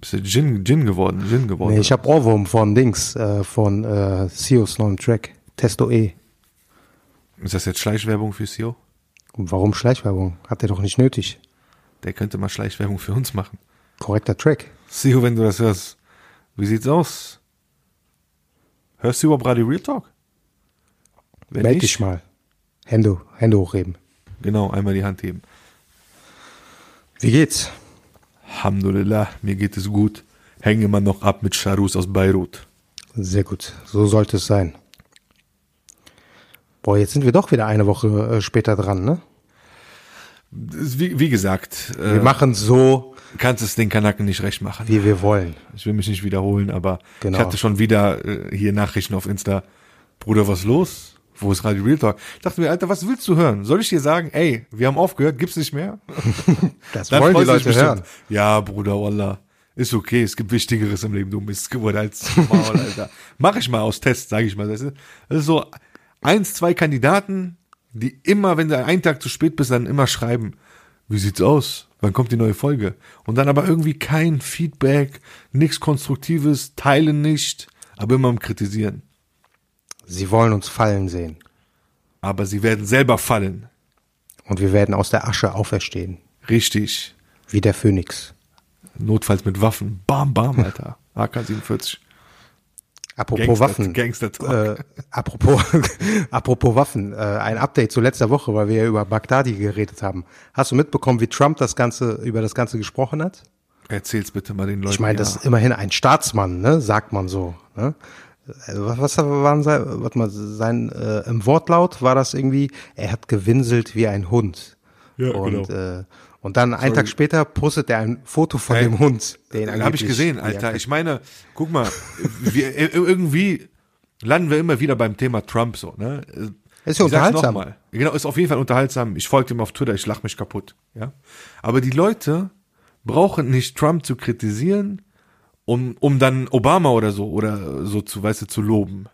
Bist du Gin, Gin geworden, Gin geworden. Nee, ich hab Ohrwurm von Dings, äh, von äh, Sios neuen Track. Testo E. Ist das jetzt Schleichwerbung für Sio? Und warum Schleichwerbung? Hat er doch nicht nötig. Der könnte mal Schleichwerbung für uns machen. Korrekter Track. Sio, wenn du das hörst, wie sieht's aus? Hörst du überhaupt Radio Real Talk? Wenn Meld dich mal. Hände, Hände hochheben. Genau, einmal die Hand heben. Wie geht's? Alhamdulillah, mir geht es gut. Hänge immer noch ab mit Charus aus Beirut. Sehr gut. So sollte es sein. Boah, jetzt sind wir doch wieder eine Woche äh, später dran, ne? Wie, wie gesagt, Wir äh, machen so, kannst es den Kanaken nicht recht machen. wie wir wollen. Ich will mich nicht wiederholen, aber Genau. ich hatte schon wieder äh, hier Nachrichten auf Insta. Bruder, was los? Wo ist Radio Real Talk? Ich dachte mir, Alter, was willst du hören? Soll ich dir sagen, ey, wir haben aufgehört, gibt's nicht mehr? Das Dann wollen die Leute hören. Ja, Bruder, Wallah. Ist okay, es gibt Wichtigeres im Leben, du Mistgeburt als Maul, Alter. Mach ich mal aus Test, sage ich mal. Das ist, das ist so eins, zwei Kandidaten, die immer, wenn du einen Tag zu spät bist, dann immer schreiben, wie sieht's aus? Wann kommt die neue Folge? Und dann aber irgendwie kein Feedback, nichts Konstruktives, teilen nicht, aber immer am Kritisieren. Sie wollen uns fallen sehen. Aber sie werden selber fallen. Und wir werden aus der Asche auferstehen. Richtig. Wie der Phönix. Notfalls mit Waffen. Bam, bam, Alter. AK-47. Apropos Gangster- Waffen. Gangster-Talk. äh, apropos, apropos Waffen. Äh, ein Update zu letzter Woche, weil wir ja über Baghdadi geredet haben. Hast du mitbekommen, wie Trump das Ganze, über das Ganze gesprochen hat? Erzähl's bitte mal den Leuten. Ich meine, das ist immerhin ein Staatsmann, ne? sagt man so. Ne? Also, Was, waren sein, warte mal, sein äh, im Wortlaut war das irgendwie, er hat gewinselt wie ein Hund. Ja, und, genau. äh, und dann einen Tag später postet er ein Foto von Hey, dem Hund. Den Habe ich gesehen, Alter. Ich meine, guck mal, wir, äh, irgendwie landen wir immer wieder beim Thema Trump so, ne? Ist ja unterhaltsam. mal. Genau, ist auf jeden Fall unterhaltsam. Ich folge ihm auf Twitter, ich lach mich kaputt, ja? Aber die Leute brauchen nicht Trump zu kritisieren, um, um dann Obama oder so oder so zu, weißt du, zu loben.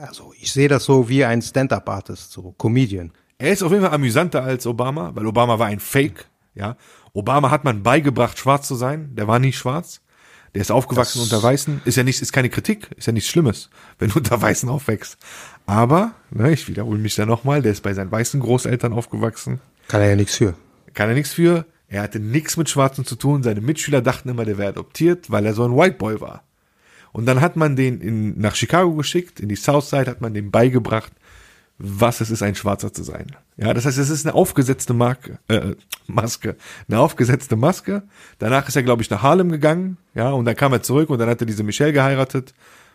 Also ich sehe das so wie ein Stand-up-Artist, so Comedian. Er ist auf jeden Fall amüsanter als Obama, weil Obama war ein Fake, ja. Obama hat man beigebracht, schwarz zu sein. Der war nie schwarz. Der ist aufgewachsen Das- unter Weißen. Ist ja nicht, ist keine Kritik, ist ja nichts Schlimmes, wenn du unter Weißen aufwächst. Aber, ne, ich wiederhole mich da nochmal, der ist bei seinen weißen Großeltern aufgewachsen. Kann er ja nichts für. Kann er nichts für. Er hatte nichts mit Schwarzen zu tun. Seine Mitschüler dachten immer, der wäre adoptiert, weil er so ein White Boy war. Und dann hat man den in, nach Chicago geschickt, in die Southside, hat man dem beigebracht, was es ist, ein Schwarzer zu sein. Ja, das heißt, es ist eine aufgesetzte Marke, äh, Maske, eine aufgesetzte Maske. Danach ist er, glaube ich, nach Harlem gegangen, ja, und dann kam er zurück und dann hat er diese Michelle geheiratet,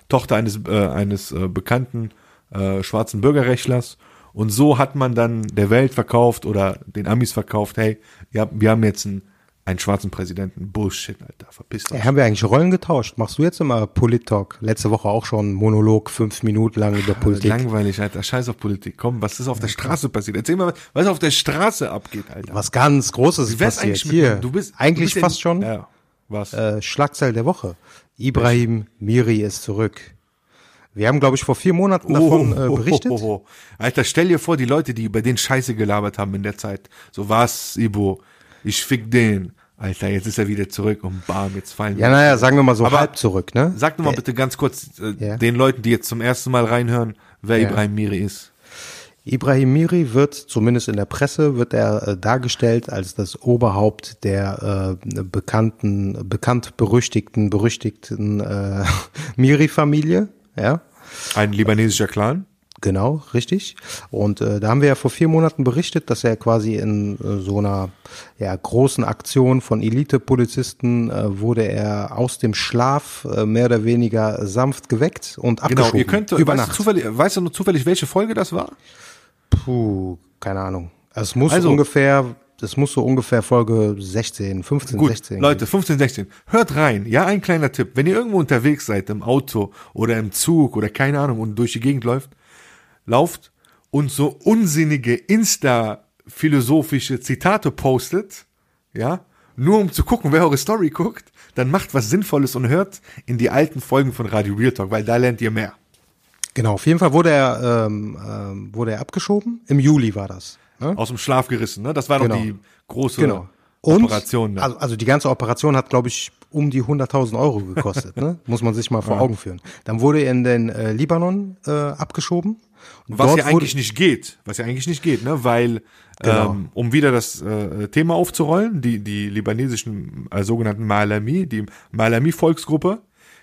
Tochter eines äh, eines äh, bekannten äh, schwarzen Bürgerrechtlers. Und so hat man dann der Welt verkauft oder den Amis verkauft, hey, ja, wir haben jetzt einen, einen schwarzen Präsidenten. Bullshit, Alter, verpisst euch. Ja, haben wir eigentlich Rollen getauscht? Machst du jetzt immer Polit-Talk? Letzte Woche auch schon Monolog, fünf Minuten lang über Politik. Langweilig, Alter. Scheiß auf Politik. Komm, was ist auf der Straße passiert? Erzähl mal, was auf der Straße abgeht, Alter. Was ganz Großes wär's passiert eigentlich mit hier. du bist eigentlich du bist ja- fast schon Ja. Was? äh, Schlagzeil der Woche. Ibrahim Miri ist zurück. Wir haben, glaube ich, vor vier Monaten davon äh, berichtet. Oh, oh, oh. Alter, stell dir vor, die Leute, die über den Scheiße gelabert haben in der Zeit. So was, Ibo. Ich fick den. Alter, jetzt ist er wieder zurück und bam, jetzt fallen Ja, naja, sagen wir mal so Aber halb zurück, ne? Sag doch mal bitte ganz kurz äh, Ja. den Leuten, die jetzt zum ersten Mal reinhören, wer Ja. Ibrahim Miri ist. Ibrahim Miri wird, zumindest in der Presse, wird er äh, dargestellt als das Oberhaupt der äh, bekannten, bekannt berüchtigten, berüchtigten äh, Miri-Familie, ja. Ein libanesischer Clan. Genau, richtig. Und äh, da haben wir ja vor vier Monaten berichtet, dass er quasi in äh, so einer ja, großen Aktion von Elite-Polizisten äh, wurde er aus dem Schlaf äh, mehr oder weniger sanft geweckt und Genau, abgeschoben. ihr könnt, über weißt, Nacht. Du zufällig, weißt du nur zufällig, welche Folge das war? Puh, keine Ahnung. Es muss Also- ungefähr, das muss so ungefähr Folge 16, 15, Gut, 16. Leute, 15, 16. Hört rein. Ja, ein kleiner Tipp. Wenn ihr irgendwo unterwegs seid, im Auto oder im Zug oder keine Ahnung und durch die Gegend läuft, lauft und so unsinnige Insta-philosophische Zitate postet, ja, nur um zu gucken, wer eure Story guckt, dann macht was Sinnvolles und hört in die alten Folgen von Radio Real Talk, weil da lernt ihr mehr. Genau, auf jeden Fall wurde er, ähm, ähm, wurde er abgeschoben. Im Juli war das. Ne? Aus dem Schlaf gerissen, ne? Das war doch Genau. die große Genau. Und, Operation. Ne? also, also die ganze Operation hat, glaube ich, um die 100.000 Euro gekostet. ne? Muss man sich mal vor Augen führen. Dann wurde er in den äh, Libanon äh, abgeschoben. Was ja eigentlich nicht geht, was ja eigentlich nicht geht, ne? Weil Genau. ähm, um wieder das äh, Thema aufzurollen, die die libanesischen äh, sogenannten Malami, die Malami Volksgruppe,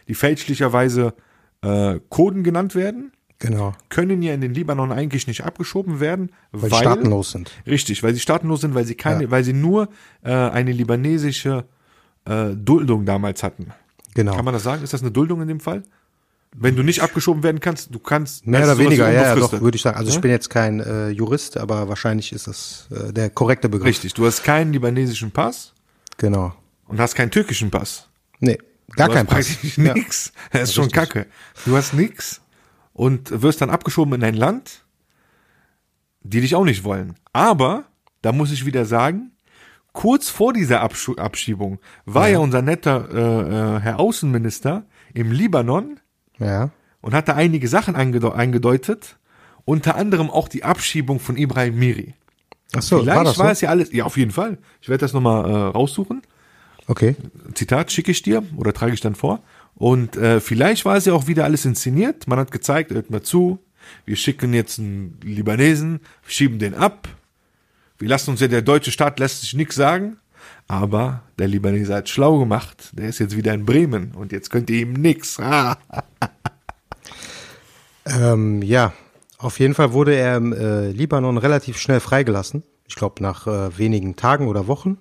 die fälschlicherweise äh, Kurden genannt werden, Genau, können ja in den Libanon eigentlich nicht abgeschoben werden, weil, weil, die staatenlos sind. richtig, weil sie staatenlos sind, weil sie keine, Ja. weil sie nur äh, eine libanesische äh, Duldung damals hatten. Genau. Kann man das sagen? Ist das eine Duldung in dem Fall? Wenn du nicht abgeschoben werden kannst, du kannst Mehr oder weniger, ja, ja, doch, würde ich sagen. Also Ja? ich bin jetzt kein äh, Jurist, aber wahrscheinlich ist das äh, der korrekte Begriff. Richtig, du hast keinen libanesischen Pass Genau. und hast keinen türkischen Pass. Nee, gar du kein hast Pass. praktisch Ja. nix. Das ist schon Richtig. kacke. Du hast nix und wirst dann abgeschoben in ein Land, die dich auch nicht wollen. Aber, da muss ich wieder sagen, kurz vor dieser Abschu Abschiebung war ja, unser netter äh, äh, Herr Außenminister im Libanon Ja. und hatte einige Sachen angede eingedeutet, unter anderem auch die Abschiebung von Ibrahim Miri. Ach so, Vielleicht war das so? war es ja alles, ja auf jeden Fall. Ich werde das nochmal äh, raussuchen. Okay. Zitat schicke ich dir oder trage ich dann vor. Und äh, vielleicht war es ja auch wieder alles inszeniert. Man hat gezeigt, hört mal zu, wir schicken jetzt einen Libanesen, schieben den ab. Wir lassen uns ja, der deutsche Staat lässt sich nichts sagen. Aber der Libanese hat schlau gemacht. Der ist jetzt wieder in Bremen und jetzt könnt ihr ihm nix. Ah. Ähm, ja, auf jeden Fall wurde er im äh, Libanon relativ schnell freigelassen. Ich glaube nach äh, wenigen Tagen oder Wochen.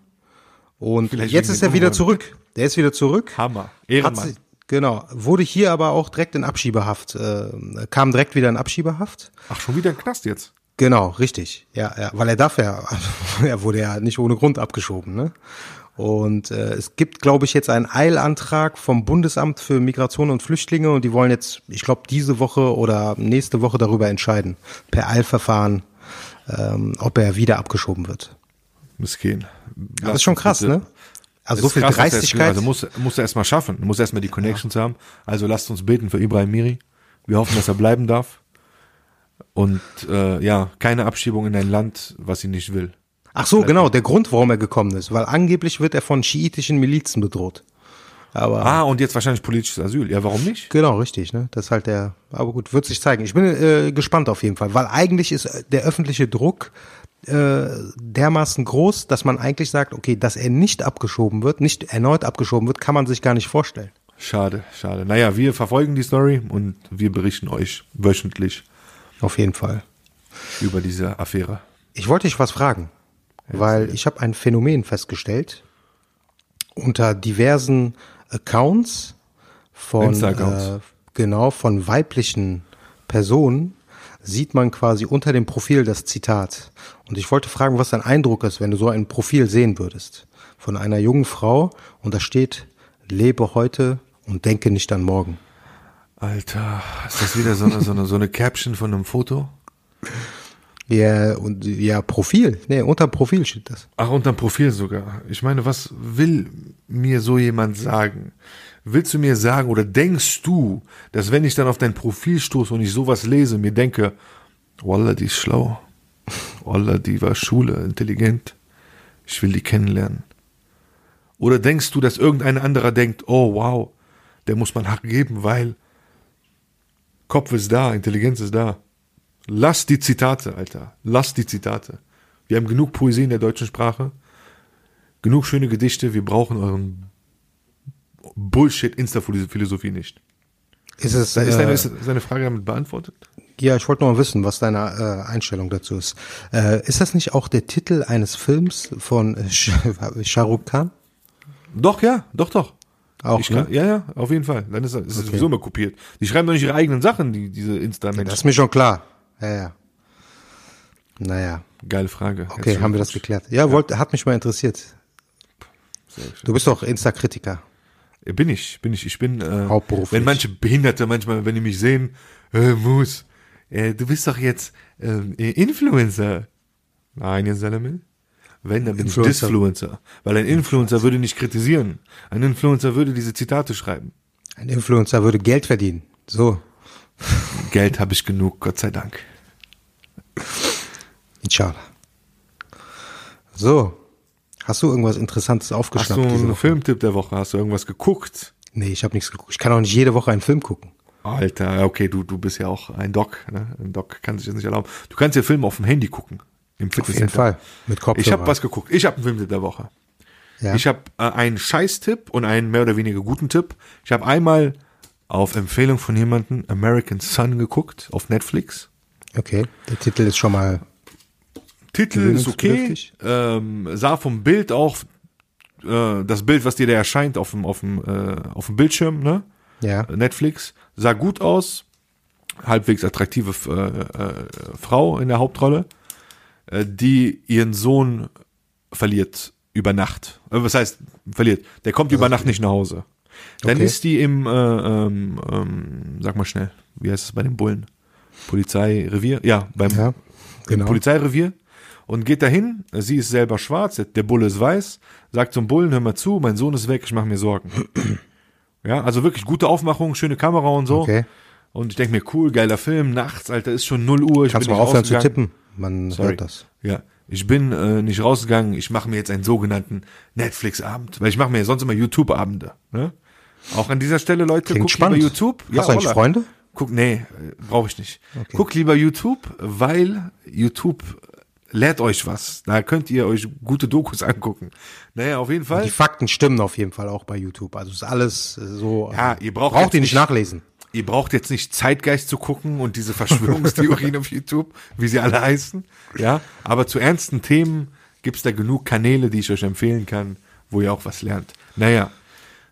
Und Vielleicht jetzt ist er wieder zurück. Der ist wieder zurück. Hammer. Hat Ehrenmann. sie, genau. Wurde hier aber auch direkt in Abschiebehaft. Äh, kam direkt wieder in Abschiebehaft. Ach, schon wieder ein Knast jetzt. Genau, richtig. Ja, ja, weil er darf ja, er wurde ja nicht ohne Grund abgeschoben, ne? Und äh, es gibt, glaube ich, jetzt einen Eilantrag vom Bundesamt für Migration und Flüchtlinge und die wollen jetzt, ich glaube, diese Woche oder nächste Woche darüber entscheiden, per Eilverfahren, ähm, ob er wieder abgeschoben wird. Miskin. Das ist schon krass, ne? Also so viel krass, er- Dreistigkeit. Also muss, muss er erstmal schaffen, muss erstmal die Connections haben. Also lasst uns beten für Ibrahim Miri. Wir hoffen, dass er bleiben darf. Und äh, ja, keine Abschiebung in ein Land, was ihn nicht will. Ach so, genau, der Grund, warum er gekommen ist, weil angeblich wird er von schiitischen Milizen bedroht. Aber Ah, und jetzt wahrscheinlich politisches Asyl. Ja, warum nicht? Genau, richtig, ne? Das ist halt der, aber gut, wird sich zeigen. Ich bin äh, gespannt auf jeden Fall, weil eigentlich ist der öffentliche Druck äh, dermaßen groß, dass man eigentlich sagt, okay, dass er nicht abgeschoben wird, nicht erneut abgeschoben wird, kann man sich gar nicht vorstellen. Schade, schade. Naja, wir verfolgen die Story und wir berichten euch wöchentlich Auf jeden Fall. über diese Affäre. Ich wollte dich was fragen, weil ich habe ein Phänomen festgestellt unter diversen Accounts von äh, genau von weiblichen Personen sieht man quasi unter dem Profil das Zitat. Und ich wollte fragen, was dein Eindruck ist, wenn du so ein Profil sehen würdest von einer jungen Frau und da steht: Lebe heute und denke nicht an morgen. Alter, ist das wieder so eine, so eine, so eine Caption von einem Foto? Ja, und ja, Profil. Nee, unter Profil steht das. Ach, unterm Profil sogar. Ich meine, was will mir so jemand sagen? Willst du mir sagen oder denkst du, dass wenn ich dann auf dein Profil stoße und ich sowas lese, mir denke, Wallah, die ist schlau. Wallah, die war Schule, intelligent. Ich will die kennenlernen. Oder denkst du, dass irgendein anderer denkt, oh wow, der muss man Hack geben, weil Kopf ist da, Intelligenz ist da. Lass die Zitate, Alter. Lass die Zitate. Wir haben genug Poesie in der deutschen Sprache, genug schöne Gedichte. Wir brauchen euren Bullshit-Insta-Philosophie nicht. Ist es, Ist deine, äh, ist deine Frage damit beantwortet? Ja, ich wollte noch mal wissen, was deine äh, Einstellung dazu ist. Äh, ist das nicht auch der Titel eines Films von äh, Sh- Shah Rukh Khan? Doch, ja, doch, doch. Auch, Ich ne? kann, ja, ja, auf jeden Fall. Dann ist es ist es sowieso immer kopiert. Die schreiben doch nicht ihre eigenen Sachen, die, diese Insta-Menschen. Das ist mir schon klar. Ja, ja. Naja, Geile Frage. okay, Jetzt haben wir das geklärt. Ja, Wollte, hat mich mal interessiert. Du bist doch Insta-Kritiker. Ja, Bin ich, bin ich. Ich bin, äh, Hauptberuflich. wenn manche Behinderte manchmal, wenn die mich sehen, äh, Mus, äh, du bist doch jetzt äh, Influencer. Nein, ihr Salame. Wenn, dann bin Influencer. ich Disfluencer. Weil ein Influencer würde nicht kritisieren. Ein Influencer würde diese Zitate schreiben. Ein Influencer würde Geld verdienen. So, Geld habe ich genug, Gott sei Dank. inshallah. So, hast du irgendwas Interessantes Hast aufgeschnappt du diese einen? Filmtipp der Woche? Hast du irgendwas geguckt? Nee, ich habe nichts geguckt. Ich kann auch nicht jede Woche einen Film gucken. Alter, okay, du, du bist ja auch ein Doc. Ne? Ein Doc kann sich das nicht erlauben. Du kannst ja Filme auf dem Handy gucken. Im Auf jeden. Fall. Mit Kopfhörer. Ich habe was geguckt. Ich habe einen Filmtipp der Woche. Ja. Ich habe äh, einen Scheiß-Tipp und einen mehr oder weniger guten Tipp. Ich habe einmal auf Empfehlung von jemandem American Sun geguckt auf Netflix. Okay, der Titel ist schon mal. Titel ist okay. Ähm, sah vom Bild auch äh, das Bild, was dir da erscheint auf dem auf dem äh, auf dem Bildschirm, ne? Ja. Netflix sah gut aus, halbwegs attraktive äh, äh, Frau in der Hauptrolle, äh, die ihren Sohn verliert über Nacht. Äh, was heißt verliert? Der kommt über Nacht nicht nach Hause. Dann Okay. ist die im, äh, ähm, ähm, sag mal schnell, wie heißt es bei den Bullen? Polizeirevier? Ja, beim Ja, genau. Polizeirevier und geht dahin. Sie ist selber schwarz, der Bulle ist weiß, sagt zum Bullen, hör mal zu, mein Sohn ist weg, ich mache mir Sorgen. ja, also wirklich gute Aufmachung, schöne Kamera und so. Okay. Und ich denke mir, cool, geiler Film, nachts, Alter, ist schon 0 Uhr. Ich Kannst bin mal aufhören zu tippen? Man Sorry. hört das. Ja, ich bin äh, nicht rausgegangen, ich mache mir jetzt einen sogenannten Netflix-Abend, weil ich mache mir ja sonst immer YouTube-Abende. Ne? Auch an dieser Stelle, Leute, Klingt guckt spannend. lieber YouTube. Hast du eigentlich. Freunde? Guck, nee, brauche ich nicht. Guckt lieber YouTube, weil YouTube lehrt euch was. Da könnt ihr euch gute Dokus angucken. Naja, auf jeden Fall. Die Fakten stimmen auf jeden Fall auch bei YouTube. Also ist alles äh, so. Ja, äh, ihr braucht braucht ihr nicht nicht- nachlesen. Ihr braucht jetzt nicht Zeitgeist zu gucken und diese Verschwörungstheorien auf YouTube, wie sie alle heißen. Ja, aber zu ernsten Themen gibt's da genug Kanäle, die ich euch empfehlen kann, wo ihr auch was lernt. Naja,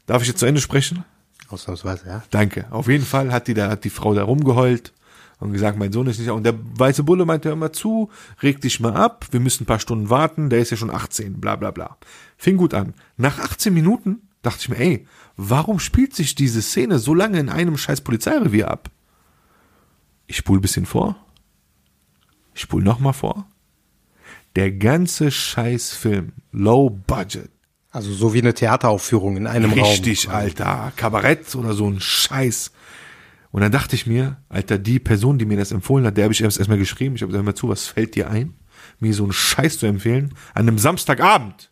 darf ich jetzt zu Ende sprechen? Ausnahmsweise, ja. Danke. Auf jeden Fall hat die da, hat die Frau da rumgeheult und gesagt, mein Sohn ist nicht da. Und der weiße Bulle meinte immer zu, reg dich mal ab, wir müssen ein paar Stunden warten, der ist ja schon 18, bla bla bla. Fing gut an. Nach 18 Minuten dachte ich mir, ey, warum spielt sich diese Szene so lange in einem scheiß Polizeirevier ab? Ich spul bisschen vor. Ich spul nochmal vor. Der ganze scheiß Film, low budget, Also so wie eine Theateraufführung in einem Richtig, Raum. Alter. Kabarett oder so ein Scheiß. Und dann dachte ich mir, Alter, die Person, die mir das empfohlen hat, der habe ich erst erstmal geschrieben. Ich habe gesagt, hör mal zu, was fällt dir ein, mir so einen Scheiß zu empfehlen an einem Samstagabend?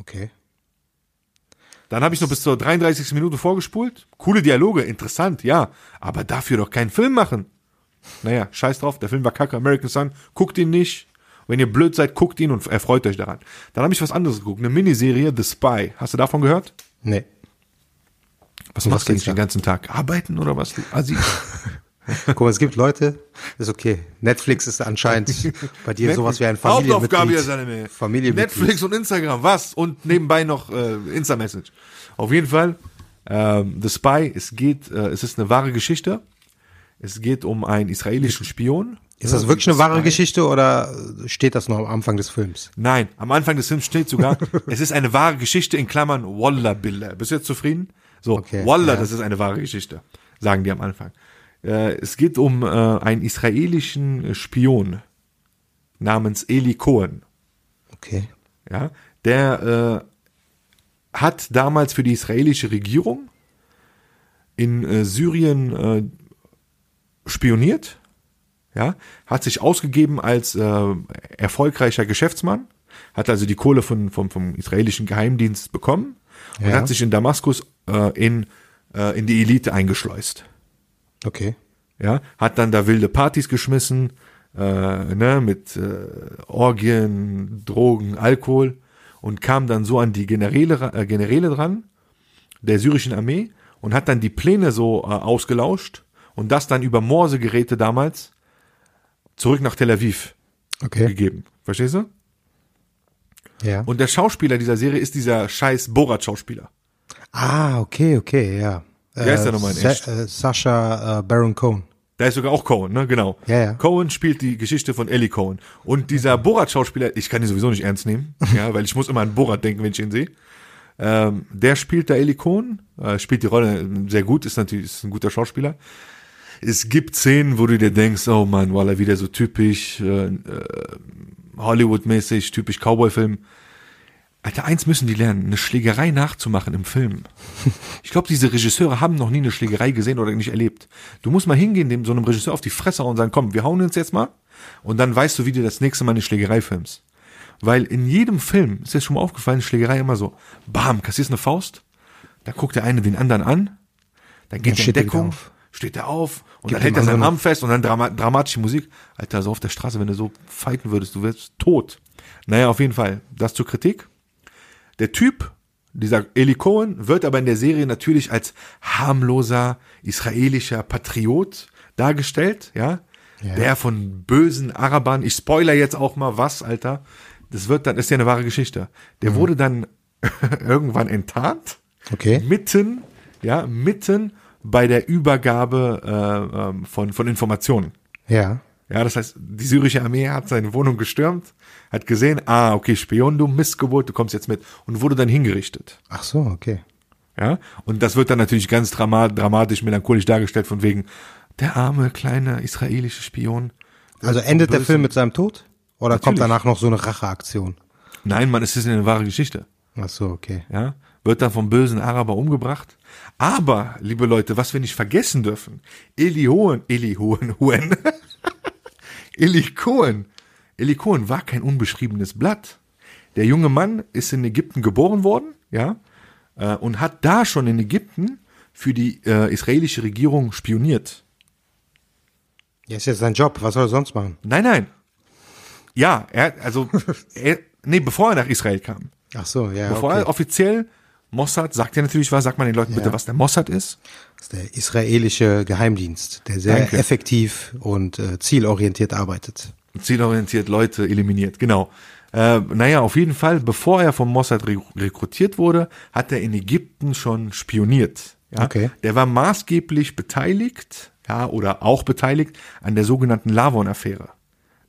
Okay. Dann habe ich noch bis zur 33. Minute vorgespult. Coole Dialoge, interessant, ja. Aber dafür doch keinen Film machen. Naja, scheiß drauf, der Film war kacke, American Sun, guckt ihn nicht. Wenn ihr blöd seid, guckt ihn und erfreut euch daran. Dann habe ich was anderes geguckt, eine Miniserie, The Spy. Hast du davon gehört? Nee. Was machst du nicht den ganzen Tag? Arbeiten oder was? Assi? Guck mal, es gibt Leute, ist okay. Netflix ist anscheinend bei dir sowas wie ein Familienmitglied. Hauptaufgabe ja seine Mail. Familienmitglied. Netflix und Instagram, was? Und nebenbei noch äh, Insta-Message. Auf jeden Fall, ähm, The Spy, es geht, äh, es ist eine wahre Geschichte. Es geht um einen israelischen Spion. Ist das wirklich eine wahre Geschichte oder steht das noch am Anfang des Films? Nein, am Anfang des Films steht sogar, es ist eine wahre Geschichte in Klammern Wallah Billah. Bist du jetzt zufrieden? So, Okay, Wallah, ja. das ist eine wahre Geschichte, sagen die am Anfang. Äh, es geht um äh, einen israelischen Spion namens Eli Cohen. Okay. ja, der äh, hat damals für die israelische Regierung in äh, Syrien äh, spioniert, ja, hat sich ausgegeben als äh, erfolgreicher Geschäftsmann, hat also die Kohle von, vom, vom israelischen Geheimdienst bekommen und Ja. hat sich in Damaskus äh, in, äh, in die Elite eingeschleust Okay. ja, hat dann da wilde Partys geschmissen, äh, ne, mit äh, Orgien, Drogen, Alkohol und kam dann so an die Generäle, äh, Generäle dran, der syrischen Armee und hat dann die Pläne so äh, ausgelauscht und das dann über Morsegeräte damals zurück nach Tel Aviv Okay. gegeben. Verstehst du? Ja. Und der Schauspieler dieser Serie ist dieser scheiß Borat-Schauspieler. ah, okay, okay, ja. Wie heißt der nochmal in Sa äh, Sascha äh, Baron Cohen. Da ist sogar auch Cohen, ne? Genau. Ja, ja. Cohen spielt die Geschichte von Ellie Cohen. Und dieser Borat-Schauspieler, ich kann ihn sowieso nicht ernst nehmen, ja, weil ich muss immer an Borat denken, wenn ich ihn sehe. Ähm, der spielt da Ellie Cohen, äh, spielt die Rolle sehr gut, ist natürlich ist ein guter Schauspieler. Es gibt Szenen, wo du dir denkst, oh Mann, er wieder so typisch äh, äh, Hollywood-mäßig, typisch Cowboy-Film. Alter, eins müssen die lernen, eine Schlägerei nachzumachen im Film. Ich glaube, diese Regisseure haben noch nie eine Schlägerei gesehen oder nicht erlebt. Du musst mal hingehen, dem so einem Regisseur auf die Fresse und sagen, komm, wir hauen uns jetzt mal und dann weißt du, wie du das nächste Mal eine Schlägerei filmst. Weil in jedem Film, ist dir schon mal aufgefallen, Schlägerei immer so, bam, kassierst eine Faust, dann guckt der eine den anderen an, dann geht der in Deckung, auf. Steht er auf und Gibt dann hält er seinen Arm fest und dann drama dramatische Musik. Alter, so auf der Straße, wenn du so fighten würdest, du wärst tot. Naja, auf jeden Fall, das zur Kritik. Der Typ, dieser Eli Cohen, wird aber in der Serie natürlich als harmloser israelischer Patriot dargestellt, ja. Ja. Der von bösen Arabern, ich spoiler jetzt auch mal was, Alter. Das wird dann, ist ja eine wahre Geschichte. Der wurde dann irgendwann enttarnt. Okay. Mitten, ja, mitten bei der Übergabe äh, ähm, von, von Informationen. Ja. Ja, das heißt, die syrische Armee hat seine Wohnung gestürmt, hat gesehen, ah, okay, Spion, du Missgeburt, du kommst jetzt mit und wurde dann hingerichtet. Ach so, okay. Ja, und das wird dann natürlich ganz drama dramatisch, melancholisch dargestellt von wegen, der arme, kleine israelische Spion. Also endet der. Film mit seinem Tod? Oder kommt Natürlich. danach noch so eine Racheaktion? Nein, Mann, es ist eine wahre Geschichte. Ach so, okay. Ja, wird dann vom bösen Araber umgebracht. Aber, liebe Leute, was wir nicht vergessen dürfen, Eli Hohen, Eli Hohen, Hohen, Eli Cohen, Eli Cohen war kein unbeschriebenes Blatt. Der junge Mann ist in Ägypten geboren worden, ja, äh, und hat da schon in Ägypten für die äh, israelische Regierung spioniert. Ja, ist jetzt sein Job. Was soll er sonst machen? Nein, nein. Ja, er, also, er, nee, bevor er nach Israel kam. Ach so, ja, Bevor okay. er offiziell Mossad, sagt ja natürlich was, sagt man den Leuten bitte, Ja. was der Mossad ist. Das ist der israelische Geheimdienst, der sehr Danke. effektiv und äh, zielorientiert arbeitet. zielorientiert Leute eliminiert, genau. Äh, naja, auf jeden Fall, bevor er vom Mossad re rekrutiert wurde, hat er in Ägypten schon spioniert. Ja? Okay. Der war maßgeblich beteiligt, ja, oder auch beteiligt an der sogenannten Lavon-Affäre.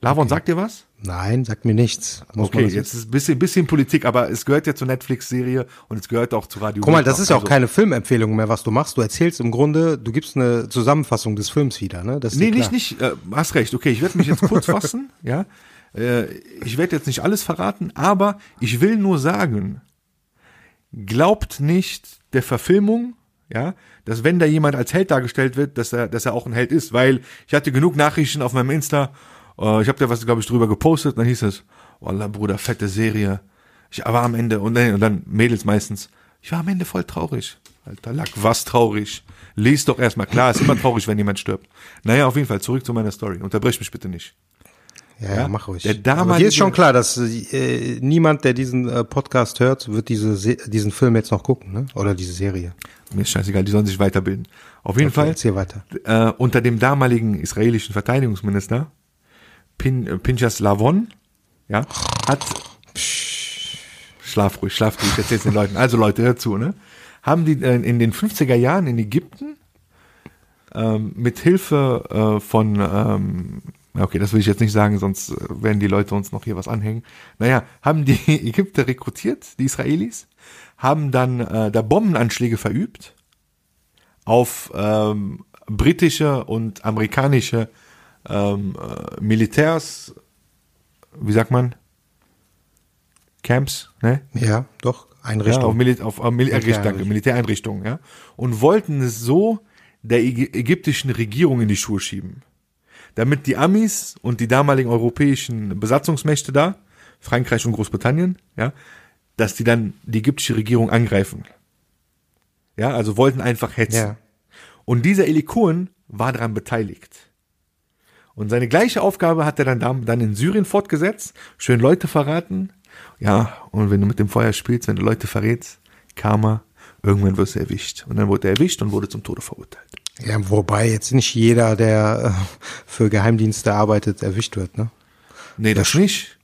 Lavon, sagt dir was? Nein, sagt mir nichts. Muss Okay, jetzt ist ein bisschen, bisschen Politik, aber es gehört ja zur Netflix-Serie und es gehört auch zu Radio. Guck mal, das ist ja auch Also- keine Filmempfehlung mehr, was du machst. Du erzählst im Grunde, du gibst eine Zusammenfassung des Films wieder, ne? Das Nee, nicht, nicht, äh, hast recht. Okay, ich werde mich jetzt kurz fassen, ja. Äh, ich werde jetzt nicht alles verraten, aber ich will nur sagen, glaubt nicht der Verfilmung, ja, dass wenn da jemand als Held dargestellt wird, dass er, dass er auch ein Held ist, weil ich hatte genug Nachrichten auf meinem Insta, äh, ich habe da was, glaube ich, drüber gepostet, dann hieß es, Wallah, Bruder, fette Serie. Ich war am Ende, und dann, und dann Mädels meistens, ich war am Ende voll traurig. Alter Lack, was traurig. Lies doch erstmal. Klar, ist immer traurig, wenn jemand stirbt. Naja, auf jeden Fall, zurück zu meiner Story. Unterbrich mich bitte nicht. Ja, ja, mach ruhig. der Aber dir ist schon klar, dass äh, niemand, der diesen äh, Podcast hört, wird diese Se diesen Film jetzt noch gucken, ne? Oder diese Serie. Mir ist scheißegal, die sollen sich weiterbilden. Auf jeden Okay, Fall, erzähl weiter. äh, unter dem damaligen israelischen Verteidigungsminister, Pin, äh, Pinchas Lavon, ja, hat, schlaf ruhig, schlaf ruhig, ich erzähl's den Leuten. Also Leute, hört zu, ne? Haben die äh, in den 50er Jahren in Ägypten ähm, mit Hilfe äh, von, ähm, okay, das will ich jetzt nicht sagen, sonst äh, werden die Leute uns noch hier was anhängen. Naja, haben die Ägypter rekrutiert, die Israelis, haben dann äh, da Bombenanschläge verübt auf ähm, britische und amerikanische ähm, äh, Militärs, wie sagt man? Camps, ne? Ja, doch, Ja, Einrichtung. auf, Mil auf, auf Mil Militäreinrichtung. danke, Militäreinrichtungen, ja. Und wollten es so der Ägy- ägyptischen Regierung in die Schuhe schieben. Damit die Amis und die damaligen europäischen Besatzungsmächte da, Frankreich und Großbritannien, ja, dass die dann die ägyptische Regierung angreifen. Ja, also wollten einfach hetzen. ja. Und dieser Eli Cohen war daran beteiligt. Und seine gleiche Aufgabe hat er dann, da- dann in Syrien fortgesetzt, schön Leute verraten. Ja, und wenn du mit dem Feuer spielst, wenn du Leute verrätst, Karma, irgendwann wirst du erwischt. Und dann wurde er erwischt und wurde zum Tode verurteilt. Ja, wobei jetzt nicht jeder, der äh, für Geheimdienste arbeitet, erwischt wird, ne? Nee, das nicht.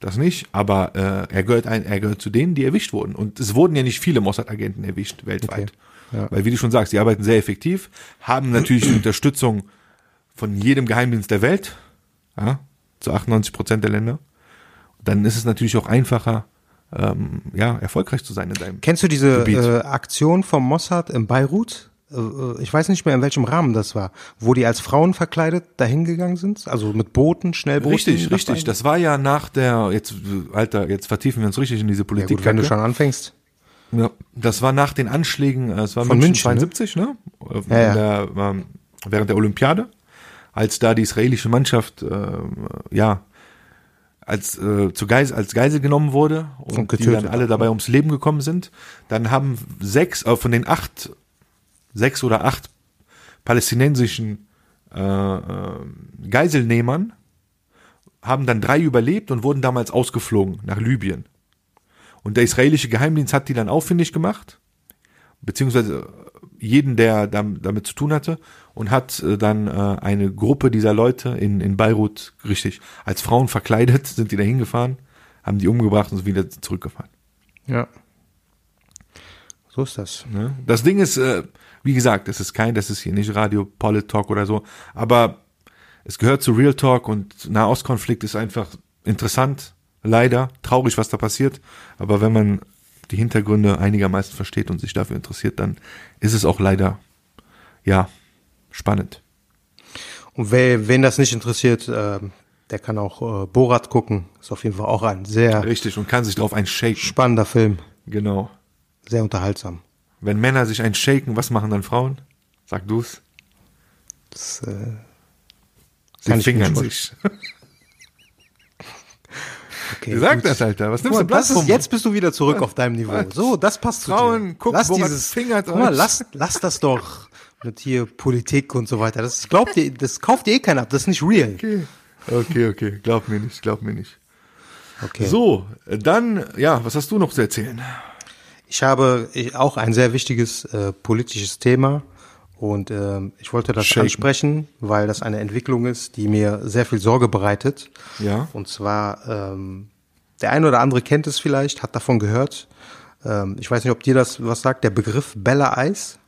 Das nicht, aber äh, er gehört ein, er gehört zu denen, die erwischt wurden. Und es wurden ja nicht viele Mossad-Agenten erwischt weltweit. Okay, ja. Weil, wie du schon sagst, die arbeiten sehr effektiv, haben natürlich Unterstützung von jedem Geheimdienst der Welt, ja, zu 98 Prozent der Länder. Dann ist es natürlich auch einfacher, ähm, ja, erfolgreich zu sein in deinem. Kennst du diese Gebiet. äh, Aktion vom Mossad in Beirut? Äh, äh, Ich weiß nicht mehr, in welchem Rahmen das war, wo die als Frauen verkleidet dahin gegangen sind, also mit Booten, Schnellbooten. Richtig, richtig. Das war ja nach der, jetzt, Alter, jetzt vertiefen wir uns richtig in diese Ja, Politik. gut, wenn du schon anfängst. Ja, das war nach den Anschlägen, äh, es war Von München, München, ne? 72, ne? Äh, Ja, ja. Der, ähm, während der Olympiade, als da die israelische Mannschaft, äh, ja, als, äh, zu Geis, als Geisel genommen wurde und, Und die dann alle dabei ums Leben gekommen sind, dann haben sechs, äh, von den acht, sechs oder acht palästinensischen äh, äh, Geiselnehmern haben dann drei überlebt und wurden damals ausgeflogen nach Libyen. Und der israelische Geheimdienst hat die dann auffindig gemacht, beziehungsweise jeden, der dam- damit zu tun hatte, und hat äh, dann äh, eine Gruppe dieser Leute in, in Beirut, richtig, als Frauen verkleidet, sind die da hingefahren, haben die umgebracht und sind wieder zurückgefahren. Ja. So ist das. Ne? Das Ding ist, äh, wie gesagt, es ist kein, das ist hier nicht Radio Polit Talk oder so, aber es gehört zu Real Talk und Nahostkonflikt ist einfach interessant, leider, traurig, was da passiert, aber wenn man die Hintergründe einigermaßen versteht und sich dafür interessiert, dann ist es auch leider, ja, spannend. Und wer, wen das nicht interessiert, äh, der kann auch äh, Borat gucken. Ist auf jeden Fall auch ein sehr Richtig, und kann sich drauf einshaken. spannender Film. Genau. Sehr unterhaltsam. Wenn Männer sich einshaken, was machen dann Frauen? Sag du's. Das, äh, Sie fingern sich. okay, Sag gut. das, Alter. Was nimmst mal, du das ist, jetzt bist du wieder zurück auf deinem Niveau. Was? So, das passt zu Frauen, dir. guck, lass dieses, fingert guck mal, euch. lass, lass das doch mit hier Politik und so weiter. Das glaubt ihr, das kauft ihr eh keiner ab. Das ist nicht real. Okay. Okay, okay. Glaub mir nicht, glaub mir nicht. Okay. So, dann, ja, was hast du noch zu erzählen? Ich habe auch ein sehr wichtiges äh, politisches Thema und ähm, ich wollte das Shaken. ansprechen, weil das eine Entwicklung ist, die mir sehr viel Sorge bereitet. Ja. Und zwar, ähm, der eine oder andere kennt es vielleicht, hat davon gehört. Ähm, ich weiß nicht, ob dir das was sagt, der Begriff Bella Eis.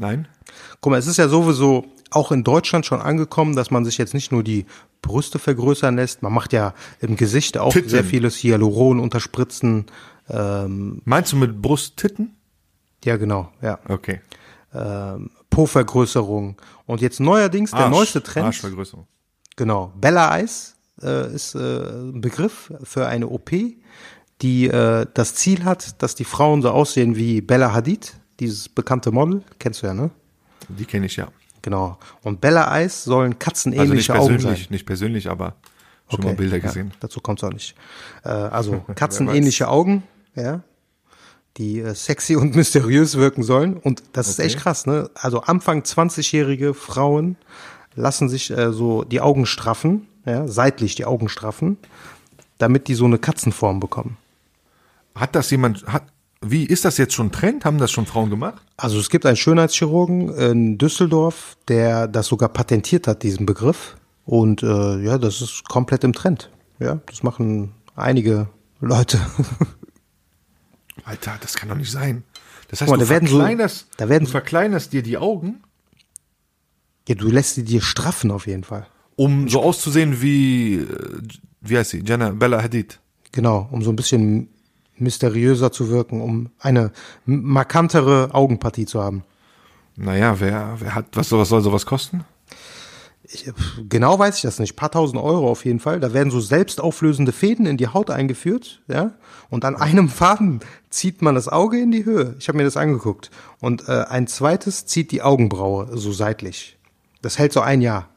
Nein? Guck mal, es ist ja sowieso auch in Deutschland schon angekommen, dass man sich jetzt nicht nur die Brüste vergrößern lässt, man macht ja im Gesicht auch Titten. sehr vieles Hyaluron unterspritzen. Ähm, Meinst du mit Brusttitten? ja, genau, ja. Okay. ähm, Po-Vergrößerung. Und jetzt neuerdings der Arsch, neueste Trend. Arschvergrößerung. Genau. Bella Eyes äh, ist äh, ein Begriff für eine OP, die äh, das Ziel hat, dass die Frauen so aussehen wie Bella Hadid, dieses bekannte Model. Kennst du ja, ne? Die kenne ich ja. Genau. Und Bella Eyes sollen Also katzenähnliche Augen persönlich, sein. nicht persönlich, aber schon mal Bilder gesehen. Ja, dazu kommt es auch nicht. Äh, also katzenähnliche Augen, ja, die äh, sexy und mysteriös wirken sollen. Und das ist Okay. echt krass, ne? Also Anfang 20-jährige Frauen lassen sich äh, so die Augen straffen, ja, seitlich die Augen straffen, damit die so eine Katzenform bekommen. Hat das jemand, hat, wie, ist das jetzt schon Trend? Haben das schon Frauen gemacht? Also es gibt einen Schönheitschirurgen in Düsseldorf, der das sogar patentiert hat, diesen Begriff. Und äh, ja, das ist komplett im Trend. Ja, das machen einige Leute. Alter, das kann doch nicht sein. Das heißt, mal, du, da werden so- verkleinerst, da werden du verkleinerst dir die Augen, ja, du lässt sie dir straffen auf jeden Fall. um so auszusehen wie, äh, wie heißt sie? Jenna Bella Hadid. Genau, um so ein bisschen mysteriöser zu wirken, um eine markantere Augenpartie zu haben. Naja, wer, wer hat, was, was soll sowas kosten? Ich, pf, genau weiß ich das nicht. Paar tausend Euro auf jeden Fall. Da werden so selbstauflösende Fäden in die Haut eingeführt, ja. Und an einem Faden zieht man das Auge in die Höhe. Ich habe mir das angeguckt. Und äh, ein zweites zieht die Augenbraue so seitlich. Das hält so ein Jahr.